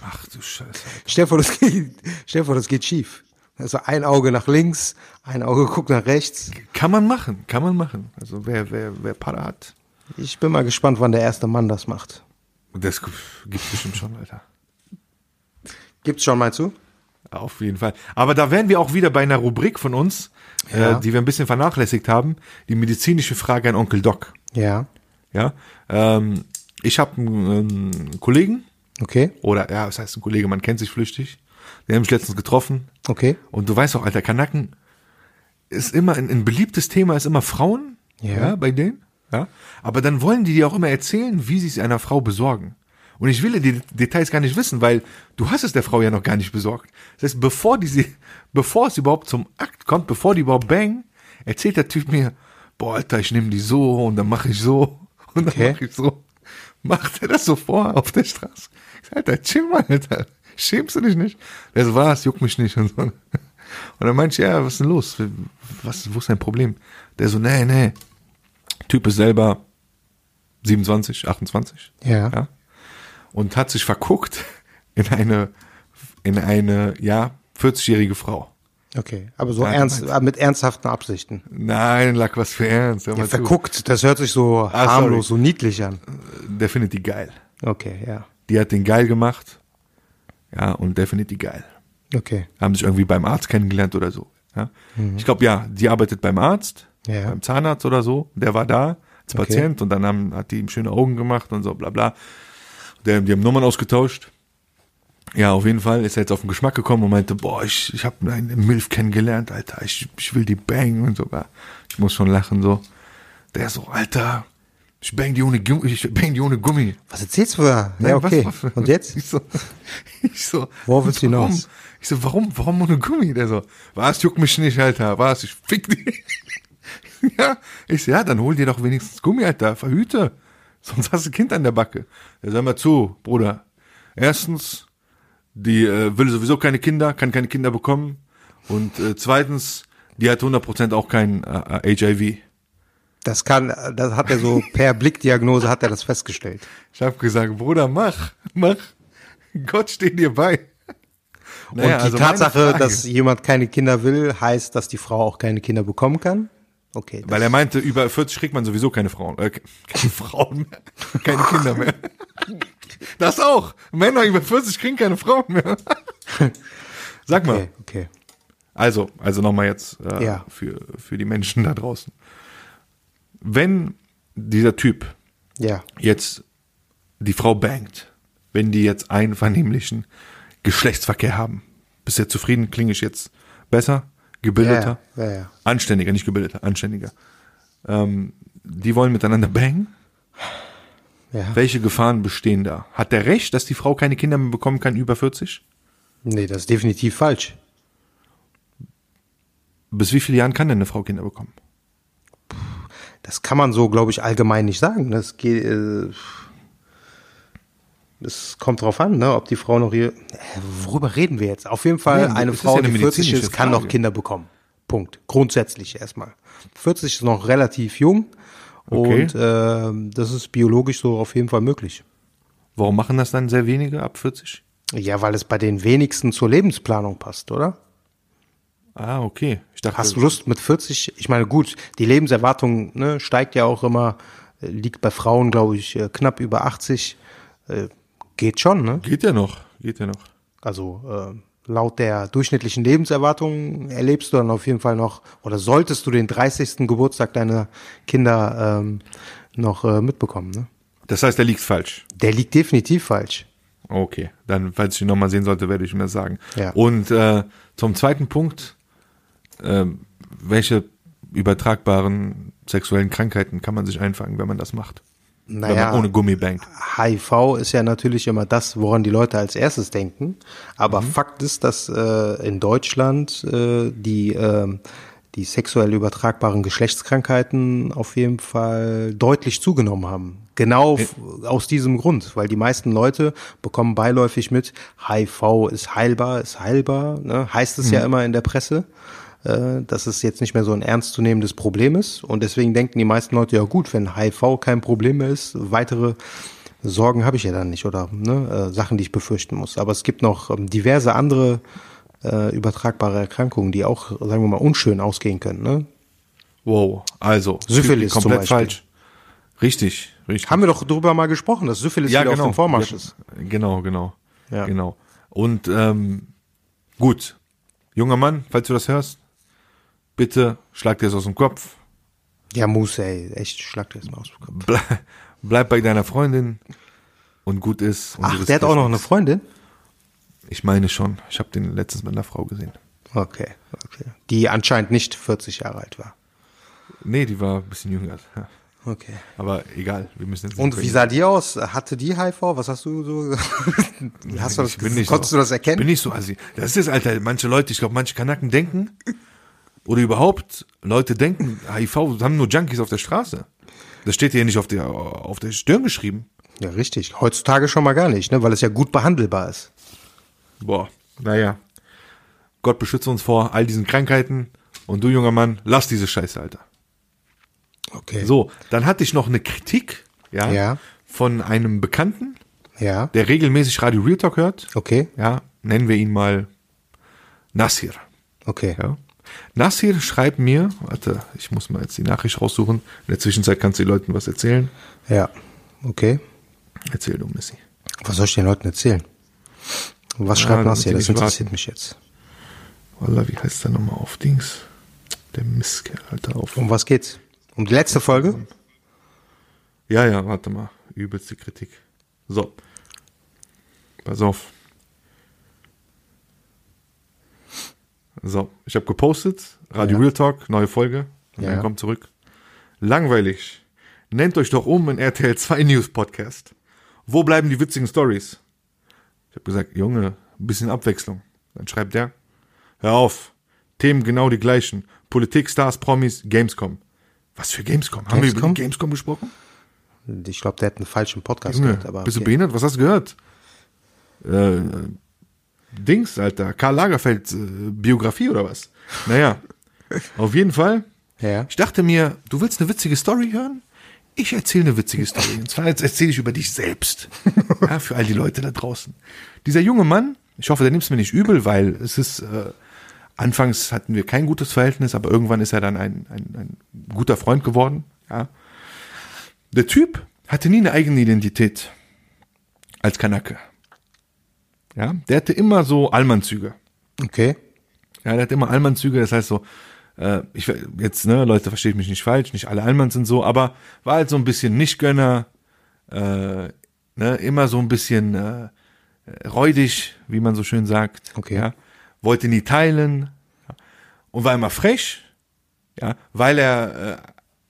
Ach du Scheiße. Stell vor, das geht, stell dir vor, das geht schief. Also ein Auge nach links, ein Auge guckt nach rechts. Kann man machen, kann man machen. Also wer, wer, wer Pada hat, Ich bin mal gespannt, wann der erste Mann das macht. das gibt's bestimmt schon, Alter. Gibt's schon, meinst du? Auf jeden Fall. Aber da wären wir auch wieder bei einer Rubrik von uns, Ja. äh, die wir ein bisschen vernachlässigt haben. Die medizinische Frage an Onkel Doc. Ja. Ja, ähm, ich habe einen, einen Kollegen Okay, oder ja, was heißt ein Kollege? Man kennt sich flüchtig. Den habe ich letztens getroffen. okay. Und du weißt auch, alter Kanaken ist immer ein, ein beliebtes Thema ist immer Frauen. Ja. bei denen. Ja. Aber dann wollen die dir auch immer erzählen, wie sie es einer Frau besorgen. Und ich will dir die Details gar nicht wissen, weil du hast es der Frau ja noch gar nicht besorgt. Das heißt, bevor die sie, bevor es überhaupt zum Akt kommt, bevor die überhaupt bang, erzählt der Typ mir, boah, Alter, ich nehme die so und dann mache ich so und dann Okay. mache ich so. Macht er das so vor auf der Straße? Alter, chill mal, Alter. Schämst du dich nicht? Der so, was, juckt mich nicht und so. Und dann meinte ich, ja, was ist denn los? Was, wo ist dein Problem? Der so, nee, nee. Typ ist selber 27, 28. Ja. ja. Und hat sich verguckt in eine, in eine, ja, 40-jährige Frau. Okay, aber so Ja, ernst, mit ernsthaften Absichten. Nein, Lack, was für ernst. Ja, verguckt, das hört sich so Ah, sorry. harmlos, so niedlich an. Der findet die geil. Okay, ja. Die hat den geil gemacht. Ja, und die geil. Okay. Haben sich irgendwie beim Arzt kennengelernt oder so. Ja. Ich glaube, ja, die arbeitet beim Arzt, Mhm. Ja. beim Zahnarzt oder so. Der war da als Okay. Patient und dann haben, hat die ihm schöne Augen gemacht und so, bla bla. Der, die haben Nummern ausgetauscht. Ja, auf jeden Fall ist er jetzt auf den Geschmack gekommen und meinte, boah, ich, ich habe eine Milf kennengelernt, Alter, ich, ich will die bang und sogar. Ich muss schon lachen, so. Der so, Alter, ich bang die ohne Gummi, ich bang die ohne Gummi. Was erzählst du da? Ja, okay. was- Und jetzt? Ich so, ich so, Worauf willst du warum? hinaus? Ich so, warum, warum ohne Gummi? Der so, was, juckt mich nicht, Alter, was, ich fick dich. ja, ich so, ja, dann hol dir doch wenigstens Gummi, Alter, verhüte. Sonst hast du ein Kind an der Backe. Der sag mal zu, Bruder. Erstens, die äh, will sowieso keine Kinder, kann keine Kinder bekommen. Und äh, zweitens, die hat 100% auch kein äh, HIV. Das kann, das hat er so per Blickdiagnose hat er das festgestellt. Ich habe gesagt, Bruder, mach, mach. Gott steht dir bei. Und die also Tatsache, dass jemand keine Kinder will, heißt, dass die Frau auch keine Kinder bekommen kann? Okay. Weil er meinte, über 40 kriegt man sowieso keine Frauen. Äh, keine Frauen mehr. Keine Kinder mehr. Das auch. Männer über 40 kriegen keine Frauen mehr. Sag mal. okay, okay. Also, also nochmal jetzt äh, Ja. für, für die Menschen da draußen. Wenn dieser Typ Ja. jetzt die Frau bangt, wenn die jetzt einvernehmlichen Geschlechtsverkehr haben, bist du jetzt zufrieden? Klinge ich jetzt besser? Gebildeter? Ja, ja. Anständiger, nicht gebildeter, anständiger. Ähm, die wollen miteinander bangen. Welche Gefahren bestehen da? Hat der recht, dass die Frau keine Kinder mehr bekommen kann über 40? Nee, das ist definitiv falsch. Bis wie viele Jahren kann denn eine Frau Kinder bekommen? Das kann man so, glaube ich, allgemein nicht sagen. Das geht, äh, es kommt drauf an, ne, ob die Frau noch ihr, äh, worüber reden wir jetzt? Auf jeden Fall, Nee, eine Frau, ja eine die 40 medizinische ist, kann Frage. noch Kinder bekommen. Punkt. Grundsätzlich erstmal. 40 ist noch relativ jung Okay. und äh, das ist biologisch so auf jeden Fall möglich. Warum machen das dann sehr wenige ab 40? Ja, weil es bei den wenigsten zur Lebensplanung passt, oder? Ah, okay. Ich dachte, Hast du Lust mit 40? Ich meine, gut, die Lebenserwartung ne, steigt ja auch immer, äh, liegt bei Frauen, glaube ich, äh, knapp über 80. Äh, geht schon, ne? geht ja noch, geht ja noch. Also äh, laut der durchschnittlichen Lebenserwartung erlebst du dann auf jeden Fall noch, oder solltest du den 30. Geburtstag deiner Kinder ähm, noch äh, mitbekommen, ne? Das heißt, der liegt falsch. Der liegt definitiv falsch. Okay, dann, falls ich ihn nochmal sehen sollte, werde ich ihm das sagen. Ja. Und äh, zum zweiten Punkt, ähm, welche übertragbaren sexuellen Krankheiten kann man sich einfangen, wenn man das macht? Naja, ohne Gummi bangt. HIV ist ja natürlich immer das, woran die Leute als erstes denken. Aber Mhm. Fakt ist, dass äh, in Deutschland äh, die, äh, die sexuell übertragbaren Geschlechtskrankheiten auf jeden Fall deutlich zugenommen haben. Genau aus diesem Grund, weil die meisten Leute bekommen beiläufig mit, HIV ist heilbar, ist heilbar, ne? heißt es Mhm. ja immer in der Presse äh, dass es jetzt nicht mehr so ein ernstzunehmendes Problem ist. Und deswegen denken die meisten Leute, ja gut, wenn HIV kein Problem mehr ist, weitere Sorgen habe ich ja dann nicht oder ne, äh, Sachen, die ich befürchten muss. Aber es gibt noch ähm, diverse andere äh, übertragbare Erkrankungen, die auch, sagen wir mal, unschön ausgehen können. Ne? Wow, also Syphilis komplett falsch. Richtig, richtig. Haben wir doch drüber mal gesprochen, dass Syphilis wieder auf dem Vormarsch Ja, ist. Genau, genau. Ja. Genau. Und ähm, gut, junger Mann, falls du das hörst, bitte schlag dir das aus dem Kopf. Ja, muss, ey. Echt, schlag dir das mal aus dem Kopf. Ble bleib bei deiner Freundin und gut ist. Und Ach, der hat auch noch eine Freundin? Ich meine schon. Ich habe den letztens mit einer Frau gesehen. Okay, okay. Die anscheinend nicht 40 Jahre alt war. Nee, die war ein bisschen jünger. Ja. Okay. Aber egal, wir müssen jetzt Und wie sah die aus? Hatte die HIV? Was hast du so? hast du das, Ich bin nicht konntest so, du das erkennen? Bin nicht so assi. Das ist, Alter, manche Leute, ich glaube, manche Kanaken denken, oder überhaupt, Leute denken, HIV haben nur Junkies auf der Straße. Das steht hier nicht auf der, auf der Stirn geschrieben. ja, richtig. Heutzutage schon mal gar nicht, ne? Weil es ja gut behandelbar ist. Boah, naja. Gott beschütze uns vor all diesen Krankheiten. Und du, junger Mann, lass diese Scheiße, Alter. Okay. So, dann hatte ich noch eine Kritik, ja, Ja. von einem Bekannten, Ja. der regelmäßig Radio Real Talk hört. Okay. Ja, nennen wir ihn mal Nasir. Okay. Ja. Nasir schreibt mir, warte, ich muss mal jetzt die Nachricht raussuchen. In der Zwischenzeit kannst du den Leuten was erzählen. Ja. Okay. Erzähl du, Missy. Was soll ich den Leuten erzählen? Was Ja, schreibt damit Nasir? Das interessiert warten. mich jetzt. Wallah, wie heißt der nochmal auf Dings? Der Misskerl, Alter, auf. Um was geht's? Um die letzte Folge? Ja, ja, warte mal. Übelste Kritik. So. Pass auf. So, ich habe gepostet. Radio Ja. Real Talk, neue Folge. Und Ja. dann kommt zurück. Langweilig. Nennt euch doch um in RTL 2 News Podcast. Wo bleiben die witzigen Stories? Ich habe gesagt, Junge, ein bisschen Abwechslung. Dann schreibt der, hör auf. Themen genau die gleichen. Politik, Stars, Promis, Gamescom. Was für Gamescom? Haben wir über Gamescom? Gamescom gesprochen? Ich glaube, der hat einen falschen Podcast Junge, gehört. Aber bist du okay. behindert? Was hast du gehört? Äh, Dings, Alter. Karl Lagerfeld äh, Biografie oder was? Naja, auf jeden Fall. Ja. Ich dachte mir, du willst eine witzige Story hören? Ich erzähle eine witzige Story. Und zwar jetzt erzähle ich über dich selbst. Ja, für all die Leute da draußen. Dieser junge Mann, ich hoffe, der nimmt es mir nicht übel, weil es ist, äh, anfangs hatten wir kein gutes Verhältnis, aber irgendwann ist er dann ein, ein, ein guter Freund geworden. Ja. Der Typ hatte nie eine eigene Identität als Kanake. Ja, der hatte immer so Allmannzüge. Okay. Ja, der hat immer Allmannzüge, das heißt so, äh, ich jetzt, ne, Leute, versteht mich nicht falsch, nicht alle Allmanns sind so, aber war halt so ein bisschen Nichtgönner, äh, ne, immer so ein bisschen äh, räudig, wie man so schön sagt. Okay. Ja, wollte nie teilen ja, und war immer frech, ja, weil er äh,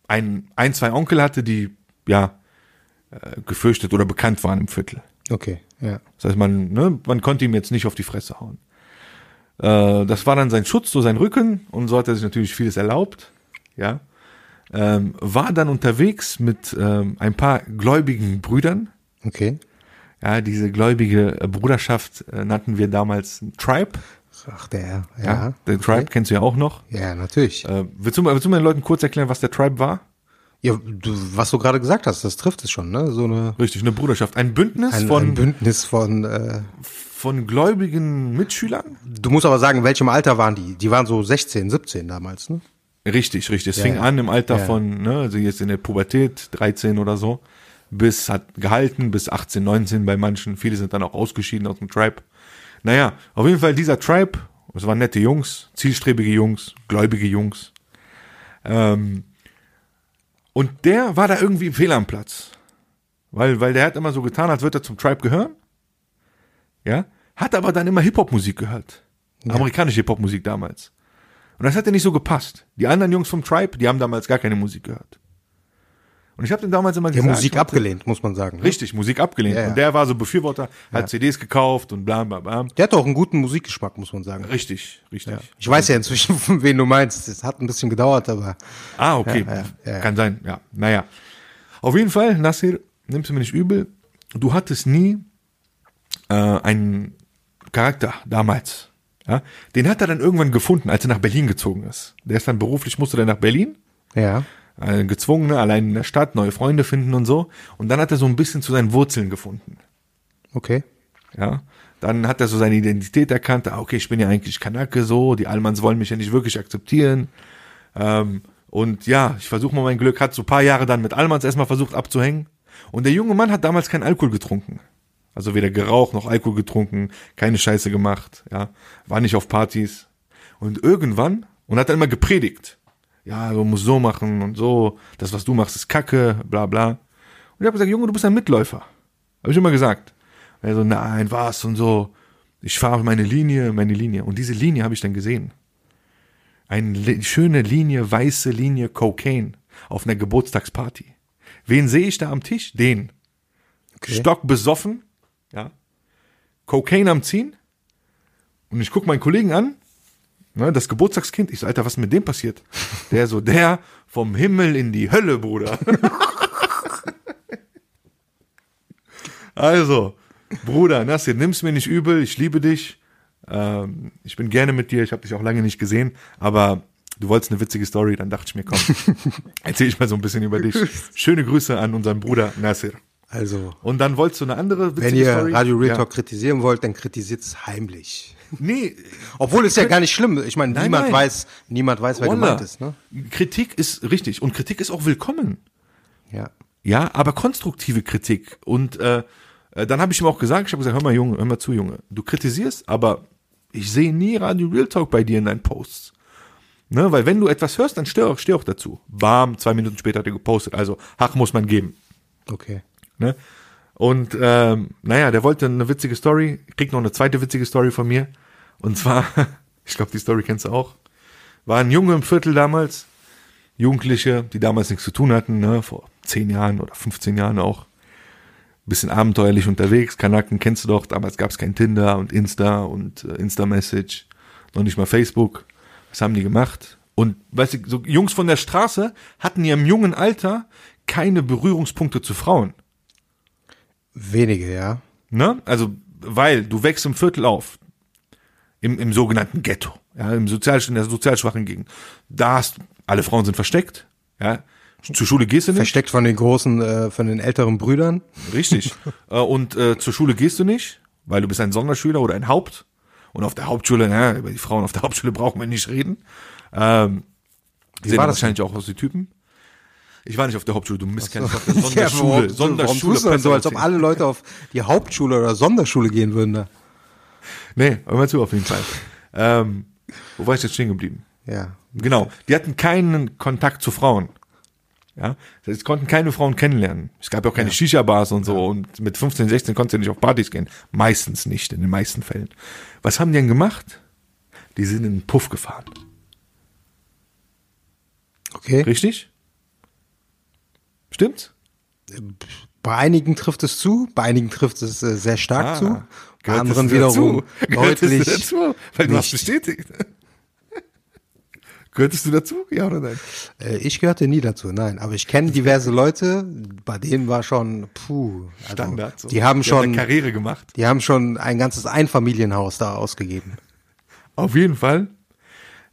ein, ein, zwei Onkel hatte, die ja äh, gefürchtet oder bekannt waren im Viertel. Okay. Ja. Das heißt, man, ne, man konnte ihm jetzt nicht auf die Fresse hauen. Äh, das war dann sein Schutz, so sein Rücken und so hat er sich natürlich vieles erlaubt. Ja. Ähm, war dann unterwegs mit ähm, ein paar gläubigen Brüdern. Okay. Ja, diese gläubige Bruderschaft äh, nannten wir damals Tribe. Ach, der. Ja. Ja, der Tribe okay. kennst du ja auch noch. Ja, natürlich. Äh, willst, du, mal- willst du mal den Leuten kurz erklären, was der Tribe war? Ja, du, was du gerade gesagt hast, das trifft es schon, ne? So eine Richtig, eine Bruderschaft. Ein Bündnis ein, von, ein Bündnis von. Äh, von gläubigen Mitschülern. du musst aber sagen, in welchem Alter waren die? Die waren so 16, 17 damals, ne? Richtig, richtig. Es Ja, fing ja. an im Alter Ja. von, ne, also jetzt in der Pubertät, 13 oder so, bis hat gehalten, bis 18, 19 bei manchen. Viele sind dann auch ausgeschieden aus dem Tribe. Naja, auf jeden Fall dieser Tribe, es waren nette Jungs, zielstrebige Jungs, gläubige Jungs. Ähm, und der war da irgendwie fehl am Platz. Weil, weil der hat immer so getan, als würde er zum Tribe gehören. Ja, hat aber dann immer Hip-Hop-Musik gehört. Amerikanische Hip-Hop-Musik damals. Und das hat ja nicht so gepasst. Die anderen Jungs vom Tribe, die haben damals gar keine Musik gehört. Und ich habe den damals immer Der gesagt. Musik warte, abgelehnt, muss man sagen. Ne? Richtig, Musik abgelehnt. Ja, ja. Und der war so Befürworter, hat CDs gekauft und bla bla bla. Der hat auch einen guten Musikgeschmack, muss man sagen. Richtig, richtig. Ich weiß ja inzwischen, von wen du meinst. Es hat ein bisschen gedauert, aber Ah, okay. Ja, ja, ja. Kann sein, ja. Naja. Auf jeden Fall, Nasir, nimmst du mir nicht übel, du hattest nie äh, einen Charakter damals. Ja? Den hat er dann irgendwann gefunden, als er nach Berlin gezogen ist. Der ist dann beruflich, musste der nach Berlin. ja. Äh, gezwungene, allein in der Stadt, neue Freunde finden und so. Und dann hat er so ein bisschen zu seinen Wurzeln gefunden. Okay. Ja. Dann hat er so seine Identität erkannt, ah, okay, ich bin ja eigentlich Kanake so, die Almans wollen mich ja nicht wirklich akzeptieren. Ähm, und ja, ich versuche mal mein Glück, hat so ein paar Jahre dann mit Almans erstmal versucht abzuhängen. Und der junge Mann hat damals keinen Alkohol getrunken. Also weder geraucht noch Alkohol getrunken, keine Scheiße gemacht, ja, war nicht auf Partys. Und irgendwann, und hat dann immer gepredigt. Ja, du musst so machen und so, das, was du machst, ist Kacke, bla bla. Und ich habe gesagt, Junge, du bist ein Mitläufer. Habe ich immer gesagt. Er so, nein, was und so. Ich fahre meine Linie, meine Linie. Und diese Linie habe ich dann gesehen. Eine schöne Linie, weiße Linie Cocaine auf einer Geburtstagsparty. Wen sehe ich da am Tisch? Den. Okay. Stock besoffen, ja. Cocaine am Ziehen. Und ich gucke meinen Kollegen an, ne, das Geburtstagskind. Ich so, Alter, was ist mit dem passiert? Der so, der vom Himmel in die Hölle, Bruder. also, Bruder, Nassir, nimm's mir nicht übel, ich liebe dich. Ähm, ich bin gerne mit dir, ich habe dich auch lange nicht gesehen, aber du wolltest eine witzige Story, dann dachte ich mir, komm, erzähl ich mal so ein bisschen über dich. Schöne Grüße an unseren Bruder Nassir. Also, Und dann wolltest du eine andere witzige wenn ihr Story? Radio Real ja. Talk kritisieren wollt, dann kritisiert es heimlich. Nee, Obwohl es ja gar nicht schlimm. Ich meine, Nein, niemand nein. weiß, niemand weiß, wer Wallah. gemeint ist, ne? Kritik ist richtig und Kritik ist auch willkommen. Ja. Ja, aber konstruktive Kritik. Und äh, äh, dann habe ich ihm auch gesagt, ich habe gesagt, hör mal Junge, hör mal zu, Junge. Du kritisierst, aber ich sehe nie Radio Real Talk bei dir in deinen Posts. Ne, weil wenn du etwas hörst, dann steh auch, steh auch dazu. Bam, zwei Minuten später hat er gepostet. Also, Hach muss man geben. Okay. Ne? Und ähm, naja, der wollte eine witzige Story, kriegt noch eine zweite witzige Story von mir. Und zwar, ich glaube, die Story kennst du auch. War ein Junge im Viertel damals, Jugendliche, die damals nichts zu tun hatten, ne, vor zehn Jahren oder 15 Jahren auch. Bisschen abenteuerlich unterwegs, Kanaken kennst du doch, damals gab es kein Tinder und Insta und äh, Insta-Message, noch nicht mal Facebook. Was haben die gemacht? Und weißt du, so Jungs von der Straße hatten ja im jungen Alter keine Berührungspunkte zu Frauen. Wenige, ja. Ne? Also, weil du wächst im Viertel auf. Im, im sogenannten Ghetto. Ja, im sozial, in der sozial schwachen Gegend. Da hast, alle Frauen sind versteckt. Ja. Zur Schule gehst du nicht. Versteckt von den großen, äh, von den älteren Brüdern. Richtig. äh, und äh, zur Schule gehst du nicht, weil du bist ein Sonderschüler oder ein Haupt. Und auf der Hauptschule, na, über die Frauen auf der Hauptschule brauchen wir nicht reden. Ähm, Wie sehen war das wahrscheinlich auch aus die Typen. Ich war nicht auf der Hauptschule, du Mistkerl, auf der Ja, Sonderschule. warum, Sonderschule. denn so, als ob alle Leute auf die Hauptschule oder Sonderschule gehen würden da? Nee, hör mal zu auf jeden Fall. ähm, wo war ich jetzt stehen geblieben? Ja. Genau, die hatten keinen Kontakt zu Frauen. Ja, sie konnten keine Frauen kennenlernen. Es gab ja auch keine Shisha-Bars und so. Und mit 15, 16 konntest du ja nicht auf Partys gehen. Meistens nicht, in den meisten Fällen. Was haben die denn gemacht? Die sind in den Puff gefahren. Okay. Richtig? Stimmt's? Bei einigen trifft es zu, bei einigen trifft es äh, sehr stark zu, bei Ah, anderen wiederum dazu? Deutlich. du dazu? Weil du hast bestätigt. Gehörtest du dazu? Ja oder nein? Äh, ich gehörte nie dazu, nein. Aber ich kenne diverse Leute, bei denen war schon, puh. Also, Standard. So. Die haben Die haben schon, eine Karriere gemacht. die haben schon ein ganzes Einfamilienhaus da ausgegeben. Auf jeden Fall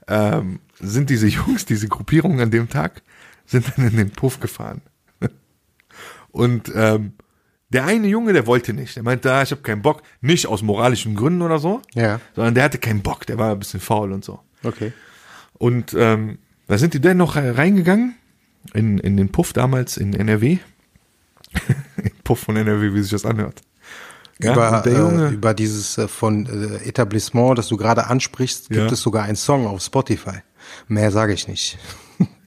ähm, sind diese Jungs, diese Gruppierung an dem Tag, sind dann in den Puff gefahren. Und ähm, der eine Junge, der wollte nicht. Der meinte, ah, ich habe keinen Bock. Nicht aus moralischen Gründen oder so, Ja. sondern der hatte keinen Bock. Der war ein bisschen faul und so. Okay. Und ähm, da sind die dann noch äh, reingegangen in, in den Puff damals in NRW. Puff von NRW, wie sich das anhört. Ja, über, und der Junge, äh, über dieses äh, von äh, Etablissement, das du gerade ansprichst, gibt Ja. es sogar einen Song auf Spotify. Mehr sage ich nicht.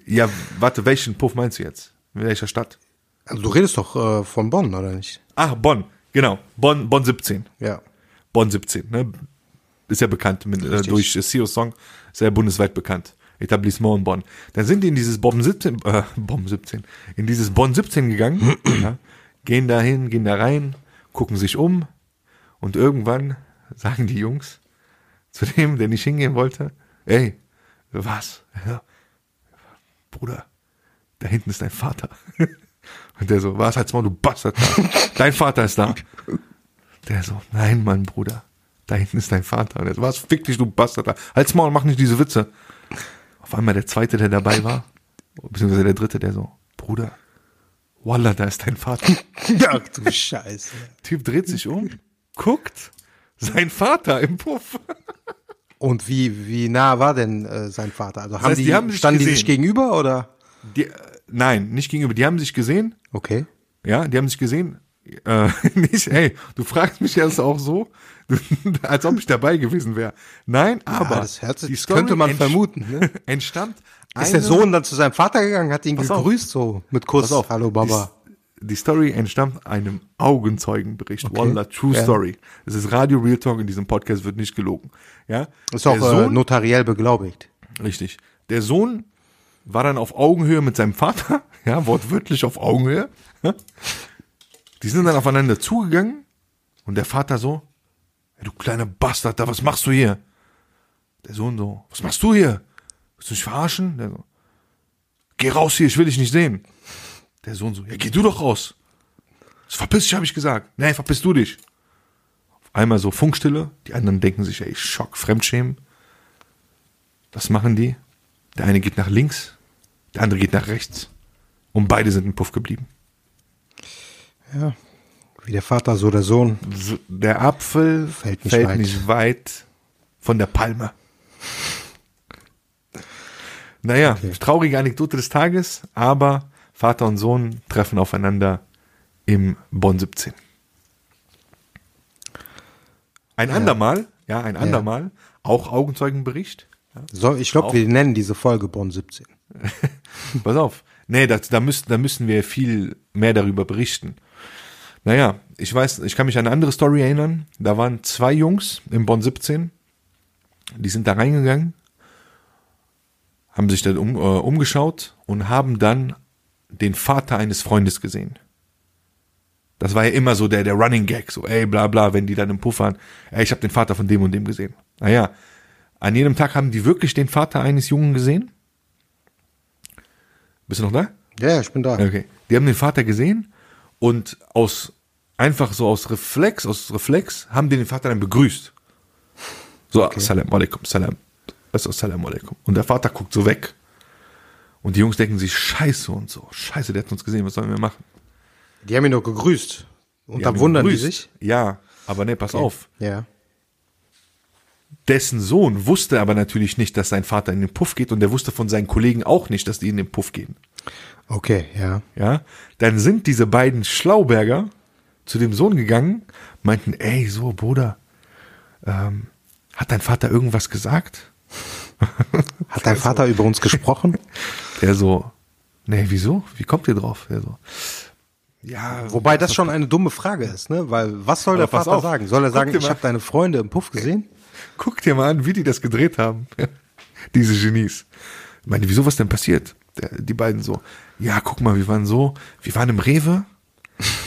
ja, warte, welchen Puff meinst du jetzt? In welcher Stadt? Also du redest doch äh, von Bonn, oder nicht? Ach, Bonn, genau. Bonn, Bonn 17. Ja. Bonn 17, ne? Ist ja bekannt mit, äh, durch CEO Song, sehr bundesweit bekannt. Etablissement in Bonn. Dann sind die in dieses Bonn 17, äh, Bonn 17, in dieses Bonn 17 gegangen, ja, gehen da hin, gehen da rein, gucken sich um und irgendwann sagen die Jungs zu dem, der nicht hingehen wollte, ey, was? Ja, Bruder, da hinten ist dein Vater. Und der so, was halt's mal, du Bastard. Dein Vater ist da. Der so, nein, Mann, Bruder, da hinten ist dein Vater. Und der so, was, fick dich, du Bastard. Halt's Maul, mach nicht diese Witze. Auf einmal der Zweite, der dabei war, beziehungsweise der Dritte, der so, Bruder, Wallah, da ist dein Vater. Ach du Scheiße. Typ dreht sich um, guckt, sein Vater im Puff. Und wie, wie nah war denn äh, sein Vater? Also haben heißt, die, die haben sich standen die gesehen. sich gegenüber oder? Die, nein, nicht gegenüber, die haben sich gesehen, Okay. Ja, die haben sich gesehen. Äh, nicht, ey, du fragst mich erst auch so, als ob ich dabei gewesen wäre. Nein, aber das hört sich- die das könnte man vermuten, ne? entstand Ist der Sohn dann zu seinem Vater gegangen, hat ihn Pass auf. gegrüßt so mit Kuss. Auf, Hallo Baba. Die, die Story entstammt einem Augenzeugenbericht. Okay. Wallah, True Ja. Story. Es ist Radio Real Talk, in diesem Podcast wird nicht gelogen. Ja? Ist auch der äh, Sohn, notariell beglaubigt. Richtig. Der Sohn war dann auf Augenhöhe mit seinem Vater, ja, wortwörtlich auf Augenhöhe. Die sind dann aufeinander zugegangen und der Vater so, "Ey, du kleiner Bastard, da, was machst du hier? Der Sohn so, was machst du hier? Willst du mich verarschen? Der so, geh raus hier, ich will dich nicht sehen. Der Sohn so, ja, geh du doch raus. Verpiss dich, habe ich gesagt. Nee, verpiss du dich. Auf einmal so Funkstille, die anderen denken sich, ey, Schock, Fremdschämen. Was machen die? Der eine geht nach links, der andere geht nach rechts. Und beide sind im Puff geblieben. Ja. Wie der Vater, so der Sohn. So, Der Apfel Fällt fällt, nicht nicht, weit. weit. von der Palme. Naja, traurige Anekdote des Tages, aber Vater und Sohn treffen aufeinander im Bonn 17. Ein andermal, ja, ein andermal, auch Augenzeugenbericht. So, ich glaube, wir nennen diese Folge Bonn 17. Pass auf. Nee, das, da, müssen, da müssen wir viel mehr darüber berichten. Naja, ich weiß, ich kann mich an eine andere Story erinnern. Da waren zwei Jungs im Bonn 17. Die sind da reingegangen, haben sich dann um, äh, umgeschaut und haben dann den Vater eines Freundes gesehen. Das war ja immer so der, der Running Gag, so, ey, bla bla, wenn die dann im Puff waren, ey, ich habe den Vater von dem und dem gesehen. Naja, an jedem Tag haben die wirklich den Vater eines Jungen gesehen. Bist du noch da? Ja, ja, ich bin da. Okay. Die haben den Vater gesehen und aus einfach so aus Reflex, aus Reflex, haben die den Vater dann begrüßt. So, Salam alaikum, Salam. Also, Salam alaikum. Und der Vater guckt so weg. Und die Jungs denken sich, scheiße und so. Scheiße, der hat uns gesehen, was sollen wir machen? Die haben ihn doch gegrüßt. Und Die da haben ihn wundern die begrüßt. sich. Ja, aber ne, pass auf. Ja. Dessen Sohn wusste aber natürlich nicht, dass sein Vater in den Puff geht und der wusste von seinen Kollegen auch nicht, dass die in den Puff gehen. Okay, ja. ja, dann sind diese beiden Schlauberger zu dem Sohn gegangen, meinten, ey, so, Bruder, ähm, hat dein Vater irgendwas gesagt? Hat dein Vater über uns gesprochen? Der so, nee, wieso? Wie kommt ihr drauf? Der so, ja, Wobei das schon eine dumme Frage ist, ne? Weil was soll der Vater auf. sagen? Soll er sagen, ich habe deine Freunde im Puff gesehen? Guck dir mal an, wie die das gedreht haben. Diese Genies. Ich meine, wieso was denn passiert? Der, die beiden so, ja, guck mal, wir waren so, wir waren im Rewe